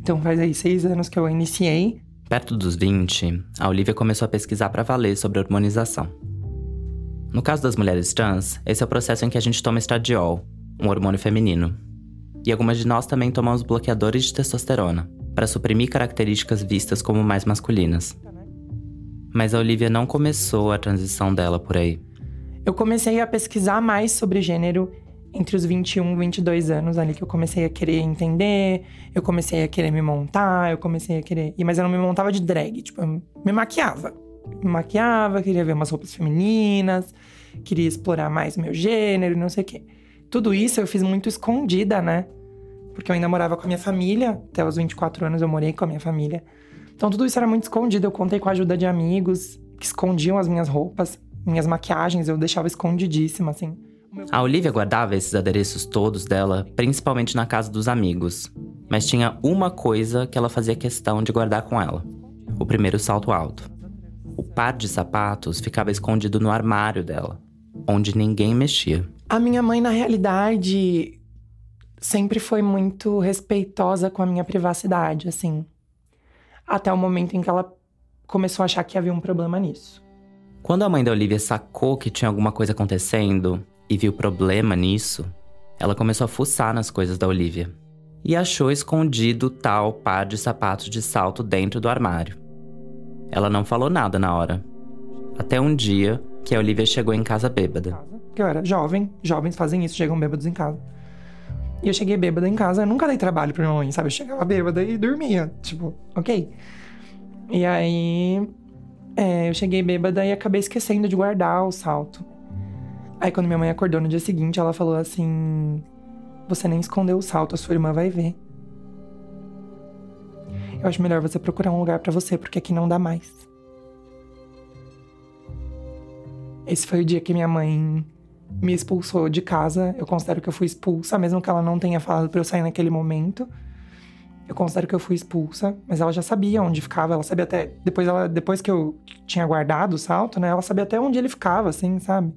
Então faz aí seis anos que eu iniciei. Perto dos 20, a Olivia começou a pesquisar para valer sobre hormonização. No caso das mulheres trans, esse é o processo em que a gente toma estradiol, um hormônio feminino, e algumas de nós também tomamos bloqueadores de testosterona, para suprimir características vistas como mais masculinas. Mas a Olivia não começou a transição dela por aí. Eu comecei a pesquisar mais sobre gênero entre os 21 e 22 anos ali que eu comecei a querer entender, eu comecei a querer me montar, eu comecei a querer. Mas eu não me montava de drag, tipo, eu me maquiava. Me maquiava, queria ver umas roupas femininas, queria explorar mais meu gênero, não sei o quê. Tudo isso eu fiz muito escondida, né? Porque eu ainda morava com a minha família, até os 24 anos eu morei com a minha família. Então tudo isso era muito escondido. Eu contei com a ajuda de amigos que escondiam as minhas roupas, minhas maquiagens, eu deixava escondidíssima, assim. A Olivia guardava esses adereços todos dela, principalmente na casa dos amigos. Mas tinha uma coisa que ela fazia questão de guardar com ela: o primeiro salto alto. O par de sapatos ficava escondido no armário dela, onde ninguém mexia. A minha mãe, na realidade, sempre foi muito respeitosa com a minha privacidade, assim. Até o momento em que ela começou a achar que havia um problema nisso. Quando a mãe da Olivia sacou que tinha alguma coisa acontecendo e viu problema nisso, ela começou a fuçar nas coisas da Olivia. E achou escondido tal par de sapatos de salto dentro do armário. Ela não falou nada na hora. Até um dia que a Olivia chegou em casa bêbada que eu era jovem, jovens fazem isso, chegam bêbados em casa. E eu cheguei bêbada em casa, eu nunca dei trabalho pra minha mãe, sabe? Eu chegava bêbada e dormia, tipo, ok. E aí, é, eu cheguei bêbada e acabei esquecendo de guardar o salto. Aí, quando minha mãe acordou no dia seguinte, ela falou assim: Você nem escondeu o salto, a sua irmã vai ver. Eu acho melhor você procurar um lugar para você, porque aqui não dá mais. Esse foi o dia que minha mãe me expulsou de casa. Eu considero que eu fui expulsa, mesmo que ela não tenha falado para eu sair naquele momento. Eu considero que eu fui expulsa, mas ela já sabia onde ficava, ela sabia até depois ela depois que eu tinha guardado o salto, né? Ela sabia até onde ele ficava, assim, sabe?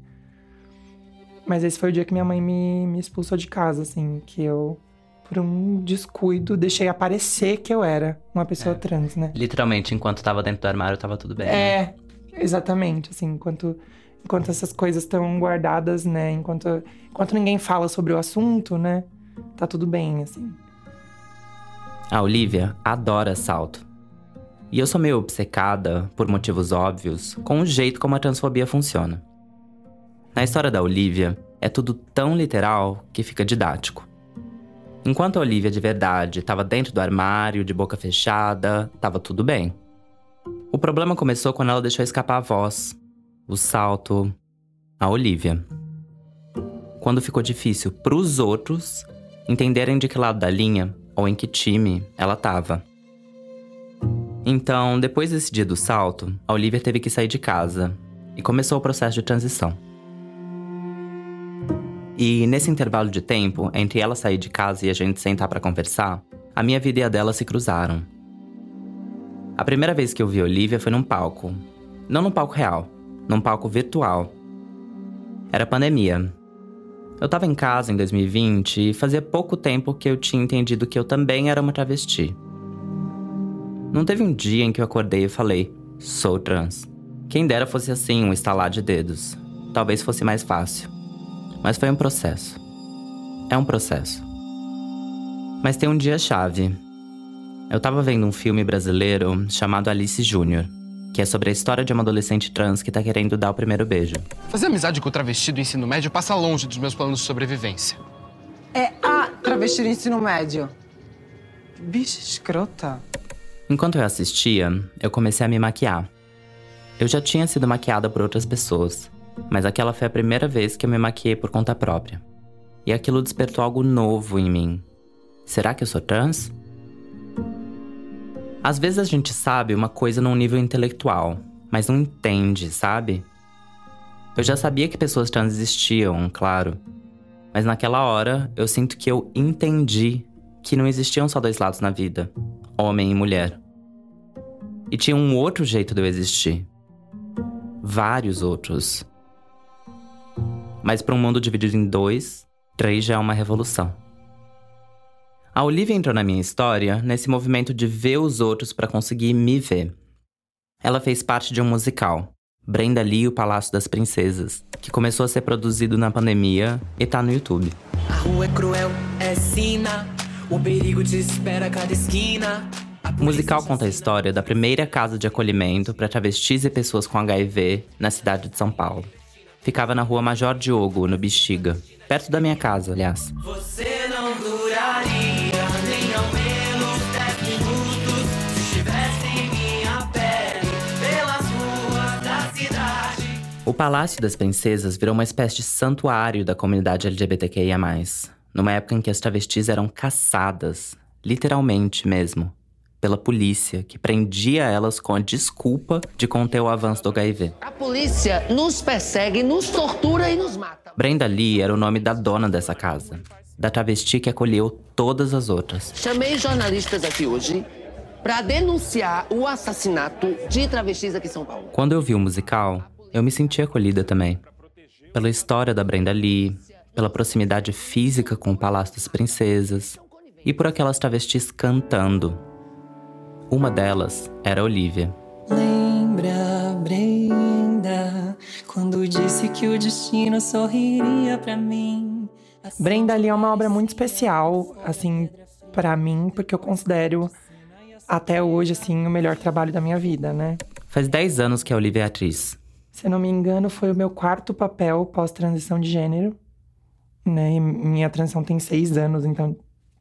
Mas esse foi o dia que minha mãe me, me expulsou de casa, assim, que eu por um descuido deixei aparecer que eu era uma pessoa é. trans, né? Literalmente, enquanto tava dentro do armário, tava tudo bem. É, né? exatamente, assim, enquanto enquanto essas coisas estão guardadas, né? Enquanto, enquanto ninguém fala sobre o assunto, né? Tá tudo bem, assim. A Olivia adora salto. E eu sou meio obcecada, por motivos óbvios, com o jeito como a transfobia funciona. Na história da Olivia, é tudo tão literal que fica didático. Enquanto a Olivia de verdade estava dentro do armário, de boca fechada, estava tudo bem. O problema começou quando ela deixou escapar a voz, o salto, a Olivia. Quando ficou difícil para os outros entenderem de que lado da linha ou em que time ela estava. Então, depois desse dia do salto, a Olivia teve que sair de casa e começou o processo de transição. E nesse intervalo de tempo, entre ela sair de casa e a gente sentar para conversar, a minha vida e a dela se cruzaram. A primeira vez que eu vi a Olivia foi num palco. Não num palco real, num palco virtual. Era pandemia. Eu tava em casa em 2020 e fazia pouco tempo que eu tinha entendido que eu também era uma travesti. Não teve um dia em que eu acordei e falei, sou trans. Quem dera fosse assim, um estalar de dedos. Talvez fosse mais fácil. Mas foi um processo. É um processo. Mas tem um dia-chave. Eu tava vendo um filme brasileiro chamado Alice Júnior, que é sobre a história de uma adolescente trans que tá querendo dar o primeiro beijo. Fazer amizade com o travesti do ensino médio passa longe dos meus planos de sobrevivência. É a travesti do ensino médio. Bicha escrota. Enquanto eu assistia, eu comecei a me maquiar. Eu já tinha sido maquiada por outras pessoas, mas aquela foi a primeira vez que eu me maquiei por conta própria. E aquilo despertou algo novo em mim. Será que eu sou trans? Às vezes a gente sabe uma coisa num nível intelectual, mas não entende, sabe? Eu já sabia que pessoas trans existiam, claro. Mas naquela hora, eu sinto que eu entendi que não existiam só dois lados na vida, homem e mulher. E tinha um outro jeito de eu existir. Vários outros. Mas para um mundo dividido em dois, três já é uma revolução. A Olivia entrou na minha história nesse movimento de ver os outros para conseguir me ver. Ela fez parte de um musical, Brenda Lee e o Palácio das Princesas, que começou a ser produzido na pandemia e tá no YouTube. A rua é cruel, é sina, o perigo te espera a cada esquina. O musical conta a história da primeira casa de acolhimento para travestis e pessoas com HIV na cidade de São Paulo. Ficava na rua Major Diogo, no Bexiga, perto da minha casa, aliás. Você não duraria O Palácio das Princesas virou uma espécie de santuário da comunidade LGBTQIA, numa época em que as travestis eram caçadas, literalmente mesmo, pela polícia, que prendia elas com a desculpa de conter o avanço do HIV. A polícia nos persegue, nos tortura e nos mata. Brenda Lee era o nome da dona dessa casa, da travesti que acolheu todas as outras. Chamei jornalistas aqui hoje para denunciar o assassinato de travestis aqui em São Paulo. Quando eu vi o musical, eu me senti acolhida também. Pela história da Brenda Lee, pela proximidade física com o Palácio das Princesas e por aquelas travestis cantando. Uma delas era a Olivia. Lembra, Brenda, quando disse que o destino sorriria para mim. Brenda Lee é uma obra muito especial, assim, para mim, porque eu considero até hoje, assim, o melhor trabalho da minha vida, né? Faz 10 anos que a Olivia é atriz. Se não me engano, foi o meu quarto papel pós-transição de gênero. Né? E minha transição tem seis anos, então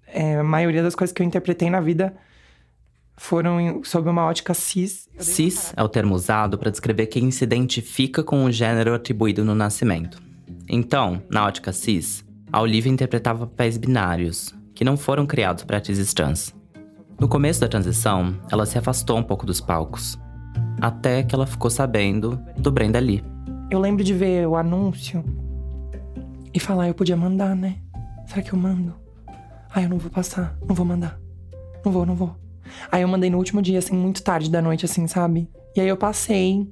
é, a maioria das coisas que eu interpretei na vida foram sob uma ótica cis. Cis é o termo usado para descrever quem se identifica com o gênero atribuído no nascimento. Então, na ótica cis, a Olivia interpretava papéis binários, que não foram criados para atrizes trans. No começo da transição, ela se afastou um pouco dos palcos, até que ela ficou sabendo do Brenda Lee. Eu lembro de ver o anúncio e falar, eu podia mandar, né? Será que eu mando? Ai, eu não vou passar, não vou mandar. Não vou, não vou. Aí eu mandei no último dia, assim, muito tarde da noite, assim, sabe? E aí eu passei.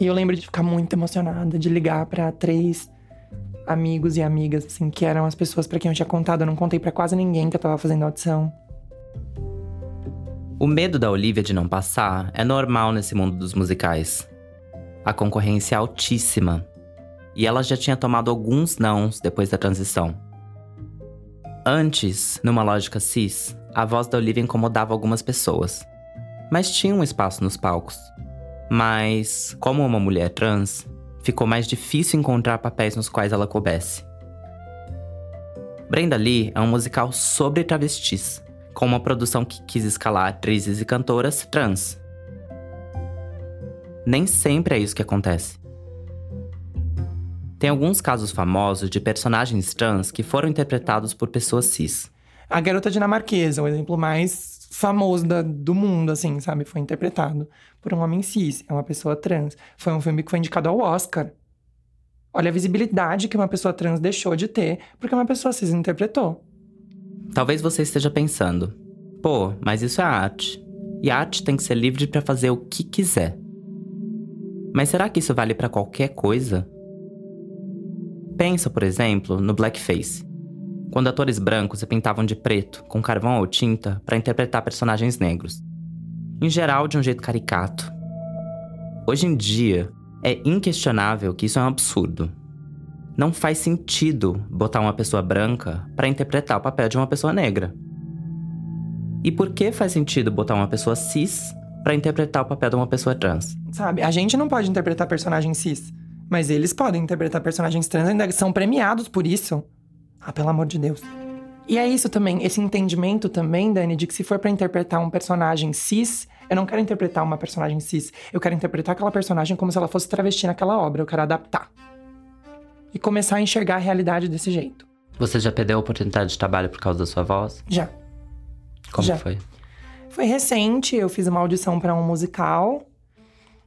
E eu lembro de ficar muito emocionada, de ligar para três amigos e amigas, assim, que eram as pessoas para quem eu tinha contado. Eu não contei para quase ninguém que eu tava fazendo audição. O medo da Olivia de não passar é normal nesse mundo dos musicais. A concorrência é altíssima. E ela já tinha tomado alguns nãos depois da transição. Antes, numa lógica cis, a voz da Olivia incomodava algumas pessoas. Mas tinha um espaço nos palcos. Mas, como uma mulher trans, ficou mais difícil encontrar papéis nos quais ela coubesse. Brenda Lee é um musical sobre travestis, com uma produção que quis escalar atrizes e cantoras trans. Nem sempre é isso que acontece. Tem alguns casos famosos de personagens trans que foram interpretados por pessoas cis. A Garota Dinamarquesa, o exemplo mais famoso da, do mundo, assim, sabe? Foi interpretado por um homem cis, é uma pessoa trans. Foi um filme que foi indicado ao Oscar. Olha a visibilidade que uma pessoa trans deixou de ter porque uma pessoa cis interpretou. Talvez você esteja pensando: pô, mas isso é arte. E a arte tem que ser livre para fazer o que quiser. Mas será que isso vale para qualquer coisa? Pensa, por exemplo, no blackface. Quando atores brancos se pintavam de preto, com carvão ou tinta, para interpretar personagens negros. Em geral, de um jeito caricato. Hoje em dia, é inquestionável que isso é um absurdo. Não faz sentido botar uma pessoa branca para interpretar o papel de uma pessoa negra. E por que faz sentido botar uma pessoa cis para interpretar o papel de uma pessoa trans? Sabe, a gente não pode interpretar personagem cis, mas eles podem interpretar personagens trans, ainda são premiados por isso. Ah, pelo amor de Deus. E é isso também, esse entendimento também, Dani, de que se for para interpretar um personagem cis, eu não quero interpretar uma personagem cis, eu quero interpretar aquela personagem como se ela fosse travesti naquela obra, eu quero adaptar. E começar a enxergar a realidade desse jeito. Você já perdeu a oportunidade de trabalho por causa da sua voz? Já. Como Já. foi? Foi recente, eu fiz uma audição para um musical.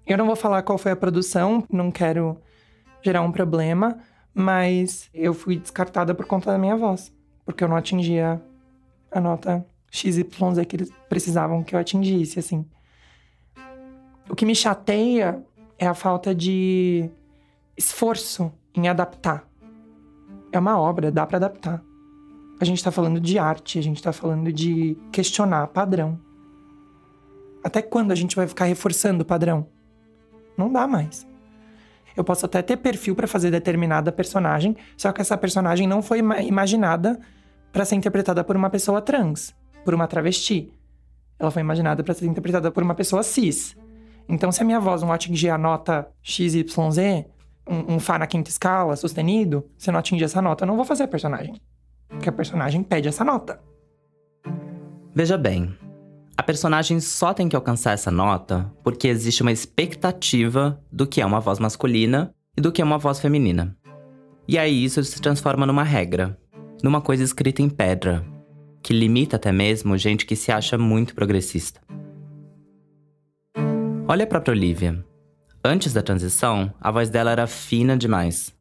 Eu não vou falar qual foi a produção, não quero gerar um problema, mas eu fui descartada por conta da minha voz, porque eu não atingia a nota XYZ que eles precisavam que eu atingisse, assim. O que me chateia é a falta de esforço em adaptar. É uma obra, dá para adaptar. A gente tá falando de arte, a gente tá falando de questionar padrão. Até quando a gente vai ficar reforçando o padrão? Não dá mais. Eu posso até ter perfil para fazer determinada personagem, só que essa personagem não foi ima- imaginada para ser interpretada por uma pessoa trans, por uma travesti. Ela foi imaginada para ser interpretada por uma pessoa cis. Então, se a minha voz não atingir a nota XYZ, um, um Fá na quinta escala, sustenido, se não atingir essa nota, eu não vou fazer a personagem. Porque a personagem pede essa nota. Veja bem, a personagem só tem que alcançar essa nota porque existe uma expectativa do que é uma voz masculina e do que é uma voz feminina. E aí isso se transforma numa regra, numa coisa escrita em pedra, que limita até mesmo gente que se acha muito progressista. Olha a própria Olivia. Antes da transição, a voz dela era fina demais.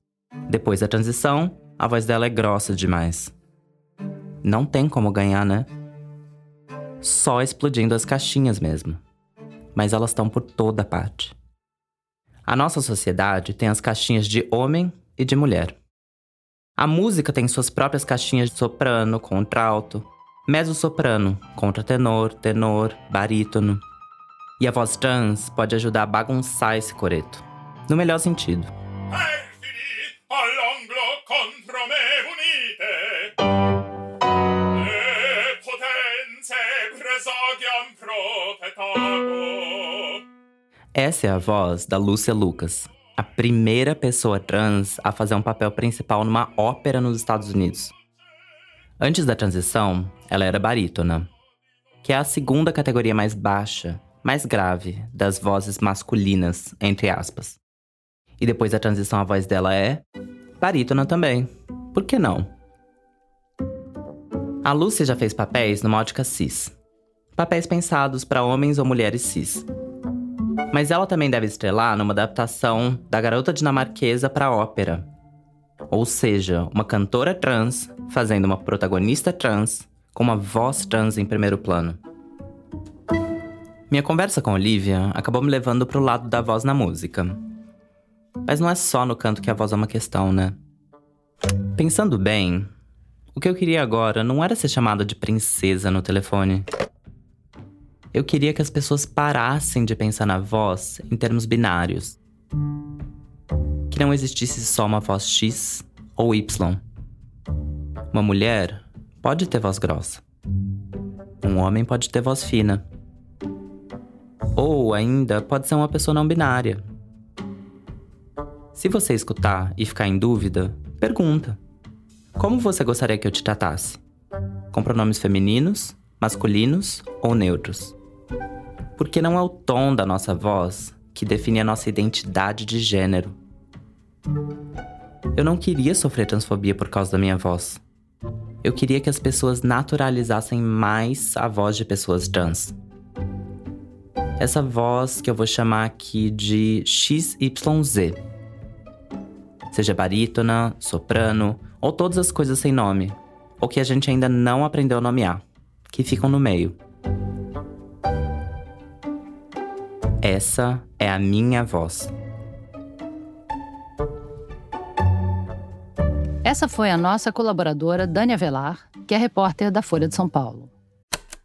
Depois da transição, a voz dela é grossa demais. Não tem como ganhar, né? Só explodindo as caixinhas mesmo. Mas elas estão por toda parte. A nossa sociedade tem as caixinhas de homem e de mulher. A música tem suas próprias caixinhas de soprano, contralto, mezzo-soprano, contratenor, tenor, barítono. E a voz trans pode ajudar a bagunçar esse coreto. No melhor sentido. Essa é a voz da Lúcia Lucas, a primeira pessoa trans a fazer um papel principal numa ópera nos Estados Unidos. Antes da transição, ela era barítona, que é a segunda categoria mais baixa, mais grave das vozes masculinas, entre aspas. E depois da transição, a voz dela é barítona também. Por que não? A Lúcia já fez papéis numa ótica cis. Papéis pensados para homens ou mulheres cis. Mas ela também deve estrelar numa adaptação da Garota Dinamarquesa para ópera. Ou seja, uma cantora trans fazendo uma protagonista trans com uma voz trans em primeiro plano. Minha conversa com Olivia acabou me levando pro lado da voz na música. Mas não é só no canto que a voz é uma questão, né? Pensando bem, o que eu queria agora não era ser chamada de princesa no telefone. Eu queria que as pessoas parassem de pensar na voz em termos binários. Que não existisse só uma voz X ou Y. Uma mulher pode ter voz grossa. Um homem pode ter voz fina. Ou ainda pode ser uma pessoa não binária. Se você escutar e ficar em dúvida, pergunta: Como você gostaria que eu te tratasse? Com pronomes femininos, masculinos ou neutros? Porque não é o tom da nossa voz que define a nossa identidade de gênero. Eu não queria sofrer transfobia por causa da minha voz. Eu queria que as pessoas naturalizassem mais a voz de pessoas trans. Essa voz que eu vou chamar aqui de XYZ. Seja barítona, soprano ou todas as coisas sem nome, ou que a gente ainda não aprendeu a nomear, que ficam no meio. Essa é a minha voz. Essa foi a nossa colaboradora Dani Avelar, que é repórter da Folha de São Paulo.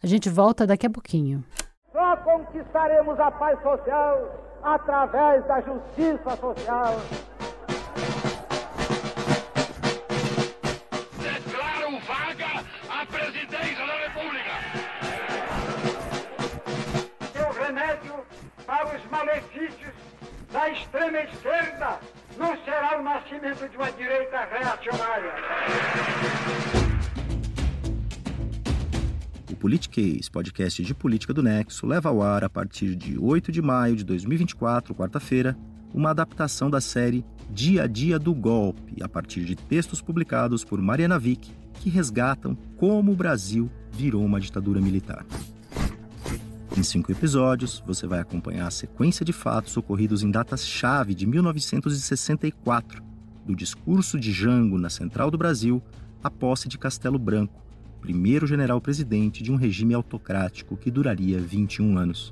A gente volta daqui a pouquinho conquistaremos a paz social através da justiça social. Declaro vaga a presidência da República. Seu remédio para os malefícios da extrema esquerda não será o nascimento de uma direita reacionária. O Politiquês, podcast de política do Nexo, leva ao ar a partir de 8 de maio de 2024, quarta-feira, uma adaptação da série Dia a Dia do Golpe, a partir de textos publicados por Mariana Vick, que resgatam como o Brasil virou uma ditadura militar. Em cinco episódios, você vai acompanhar a sequência de fatos ocorridos em datas-chave de 1964, do discurso de Jango na Central do Brasil à posse de Castelo Branco, primeiro general-presidente de um regime autocrático que duraria 21 anos.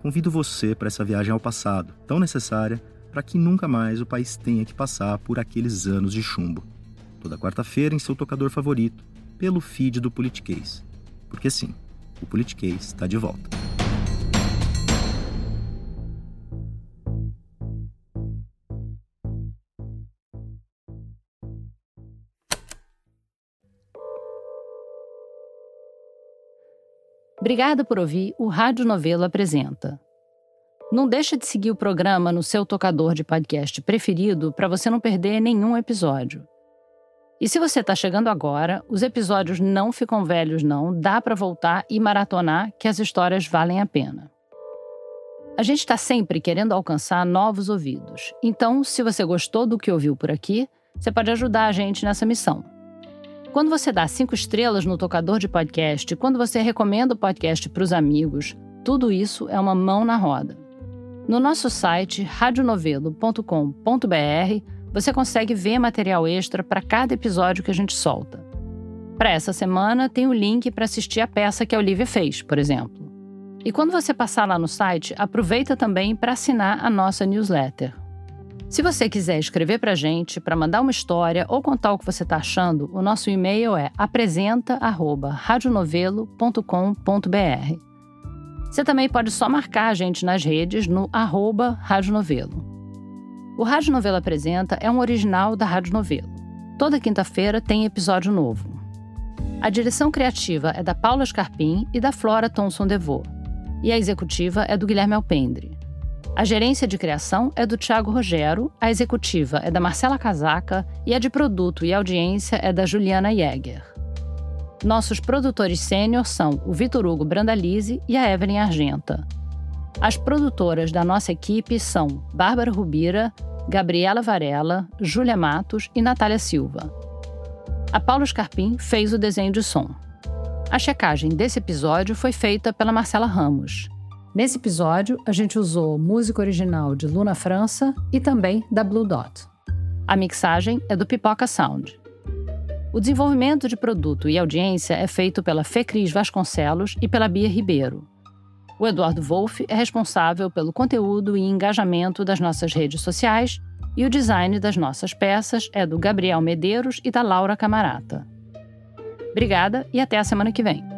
Convido você para essa viagem ao passado, tão necessária para que nunca mais o país tenha que passar por aqueles anos de chumbo. Toda quarta-feira em seu tocador favorito, pelo feed do Politiquês. Porque sim, o Politiquês está de volta. Obrigada por ouvir o Rádio Novelo Apresenta. Não deixa de seguir o programa no seu tocador de podcast preferido para você não perder nenhum episódio. E se você está chegando agora, os episódios não ficam velhos não, dá para voltar e maratonar que as histórias valem a pena. A gente está sempre querendo alcançar novos ouvidos. Então, se você gostou do que ouviu por aqui, você pode ajudar a gente nessa missão. Quando você dá cinco estrelas no tocador de podcast, quando você recomenda o podcast para os amigos, tudo isso é uma mão na roda. No nosso site radionovelo.com.br você consegue ver material extra para cada episódio que a gente solta. Para essa semana, tem o link para assistir a peça que a Olivia fez, por exemplo. E quando você passar lá no site, aproveita também para assinar a nossa newsletter. Se você quiser escrever para gente, para mandar uma história ou contar o que você está achando, o nosso e-mail é apresenta@radionovelo.com.br. Você também pode só marcar a gente nas redes no arroba radionovelo. O Rádio Novelo Apresenta é um original da Rádio Novelo. Toda quinta-feira tem episódio novo. A direção criativa é da Paula Scarpim e da Flora Thomson Devô. E a executiva é do Guilherme Alpendre. A gerência de criação é do Tiago Rogero, a executiva é da Marcela Casaca e a de produto e audiência é da Juliana Jäger. Nossos produtores sênior são o Vitor Hugo Brandalize e a Evelyn Argenta. As produtoras da nossa equipe são Bárbara Rubira, Gabriela Varela, Júlia Matos e Natália Silva. A Paula Scarpim fez o desenho de som. A checagem desse episódio foi feita pela Marcela Ramos. Nesse episódio, a gente usou música original de Luna França e também da Blue Dot. A mixagem é do Pipoca Sound. O desenvolvimento de produto e audiência é feito pela Fecris Vasconcelos e pela Bia Ribeiro. O Eduardo Wolff é responsável pelo conteúdo e engajamento das nossas redes sociais e o design das nossas peças é do Gabriel Medeiros e da Laura Camarata. Obrigada e até a semana que vem.